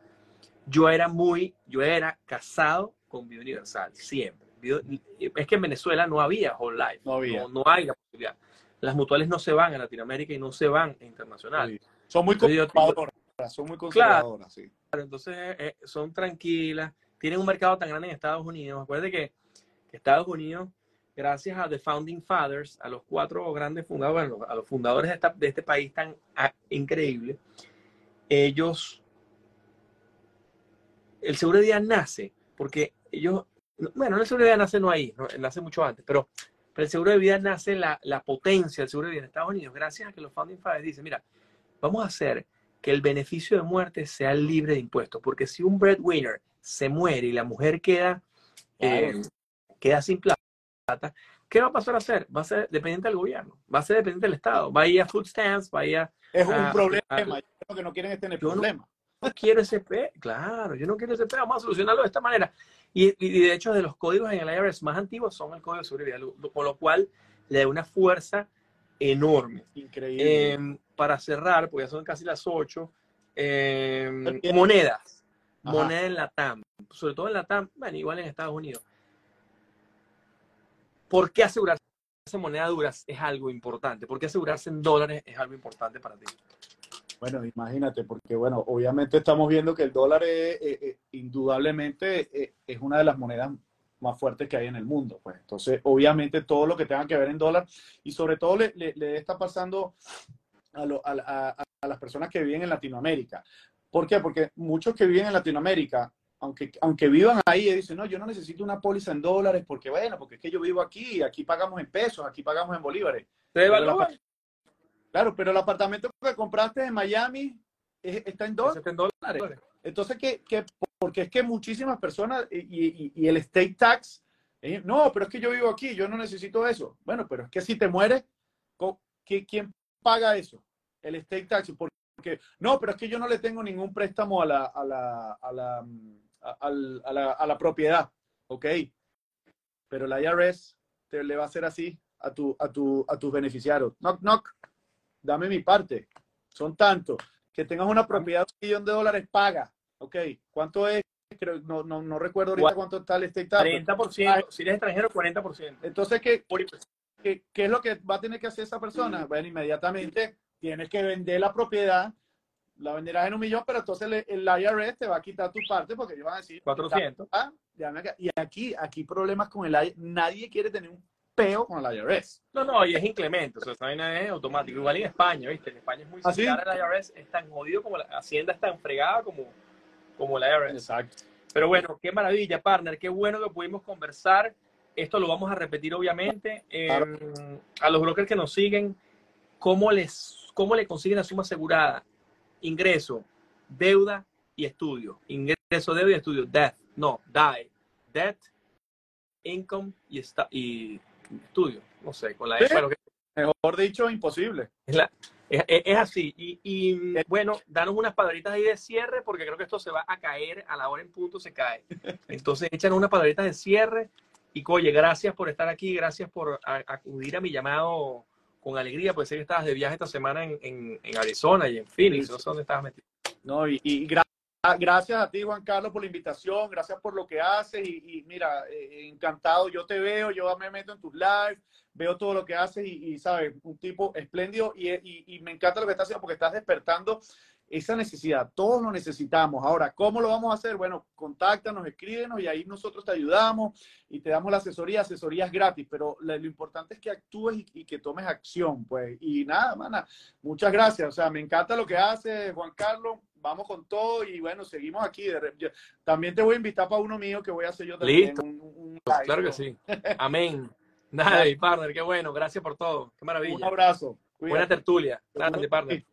yo era muy, yo era casado con Vida Universal, siempre. Vida- es que en Venezuela no había Whole Life. No había. No, no hay la posibilidad. Las mutuales no se van a Latinoamérica y no se van a internacional. Sí. Son muy conservadoras. Son muy conservadoras, sí. Entonces eh, son tranquilas, tienen un mercado tan grande en Estados Unidos. Acuérdate que, que Estados Unidos, gracias a The Founding Fathers, a los cuatro grandes fundadores, bueno, a los fundadores de, esta- de este país tan ah, increíble, ellos, el seguro de vida nace porque ellos, bueno, el seguro de vida nace no ahí, no, nace mucho antes, pero, pero el seguro de vida nace la, la potencia del seguro de vida en Estados Unidos, gracias a que los Founding Fathers dicen, mira, vamos a hacer que el beneficio de muerte sea libre de impuestos, porque si un breadwinner se muere y la mujer queda, eh, queda sin plata, ¿qué va a pasar a ser? Va a ser dependiente del gobierno, va a ser dependiente del Estado, va a ir a food stamps, va a ir a... Es un problema. ah, Yo creo que no quieren tener Yo no- problema. no quiero ese P, claro, yo no quiero ese P, vamos a solucionarlo de esta manera. Y, y de hecho, de los códigos en el IRS más antiguos son el código de seguridad, con lo cual le da una fuerza enorme. Increíble. Eh, para cerrar, porque ya son casi las 8, eh, Bien. monedas. Ajá. Moneda en la TAM. Sobre todo en la TAM, bueno, igual en Estados Unidos. ¿Por qué asegurarse en moneda duras es algo importante? ¿Por qué asegurarse en dólares es algo importante para ti? Bueno, imagínate, porque bueno, obviamente estamos viendo que el dólar es, eh, eh, indudablemente eh, es una de las monedas más fuertes que hay en el mundo. Pues entonces, obviamente todo lo que tenga que ver en dólar y sobre todo le, le- le está pasando a, lo- a- a- a las personas que viven en Latinoamérica. ¿Por qué? Porque muchos que viven en Latinoamérica, aunque, aunque vivan ahí, dicen, no, yo no necesito una póliza en dólares porque, bueno, porque es que yo vivo aquí, aquí pagamos en pesos, aquí pagamos en bolívares. ¿Se devalúa? Claro, pero el apartamento que compraste en Miami es- está en dólares. ¿Se en dólares? Entonces, ¿qué, qué- porque es que muchísimas personas y, y- el state tax, eh, no, pero es que yo vivo aquí, yo no necesito eso. Bueno, pero es que si te mueres, co- ¿qui- ¿quién paga eso? El state tax. Porque, no, pero es que yo no le tengo ningún préstamo a la, a la, a la, mm, a- a la, a la propiedad. Ok, pero el IRS te le va a hacer así a, tu, a, tu, a tus beneficiarios. Knock, knock, dame mi parte. Son tantos. Que tengas una propiedad de un millón de dólares, paga. Ok, ¿cuánto es? Creo, no, no, no recuerdo ahorita cuánto está el state tax. 40%. Si eres extranjero, 40%. Entonces, ¿qué. ¿qué, qué es lo que va a tener que hacer esa persona? Bueno, inmediatamente tienes que vender la propiedad, la venderás en un millón, pero entonces le- el IRS te va a quitar tu parte porque ellos van a decir, 400. ah, y aquí, aquí problemas con el IRS, nadie quiere tener un peo con el IRS. No, no, y es inclemente, o sea, esa vaina es automático. Igual en España, ¿viste? En España es muy ¿Ah, sí? similar al IRS, es tan jodido como la Hacienda es tan fregada como, como la IRS. Exacto. Pero bueno, qué maravilla, partner, qué bueno que pudimos conversar. Esto lo vamos a repetir, obviamente. Eh, Claro. a los brokers que nos siguen, ¿cómo, les, ¿cómo le consiguen la suma asegurada? Ingreso, deuda y estudio. Ingreso, deuda y estudio. Death, no, die. Debt, income y, esta- y estudio. No sé, con la Sí. E, bueno, que Mejor dicho, imposible. Es así. Y, y, bueno, danos unas palabritas ahí de cierre, porque creo que esto se va a caer a la hora en punto, se cae. Entonces, échanos unas palabritas de cierre. Y, oye, gracias por estar aquí, gracias por acudir a mi llamado con alegría, pues sé que estabas de viaje esta semana en, en, Arizona y en Phoenix, no sé dónde estabas metido. No, y, y gracias a ti, Juan Carlos, por la invitación, gracias por lo que haces y, mira, eh, encantado, yo te veo, yo me meto en tus lives, veo todo lo que haces y, sabes, un tipo espléndido y, me encanta lo que estás haciendo porque estás despertando esa necesidad. Todos lo necesitamos. Ahora, ¿cómo lo vamos a hacer? Bueno, contáctanos, escríbenos y ahí nosotros te ayudamos y te damos la asesoría. Asesoría es gratis, pero lo, importante es que actúes y, que tomes acción, pues. Y nada, mana, muchas gracias. O sea, me encanta lo que hace Juan Carlos. Vamos con todo y bueno, seguimos aquí. también te voy a invitar para uno mío que voy a hacer yo también. Listo. claro que sí. Amén. Nada, partner, qué bueno. Gracias por todo. Qué maravilla. Un abrazo. Buena tertulia. Grande, partner.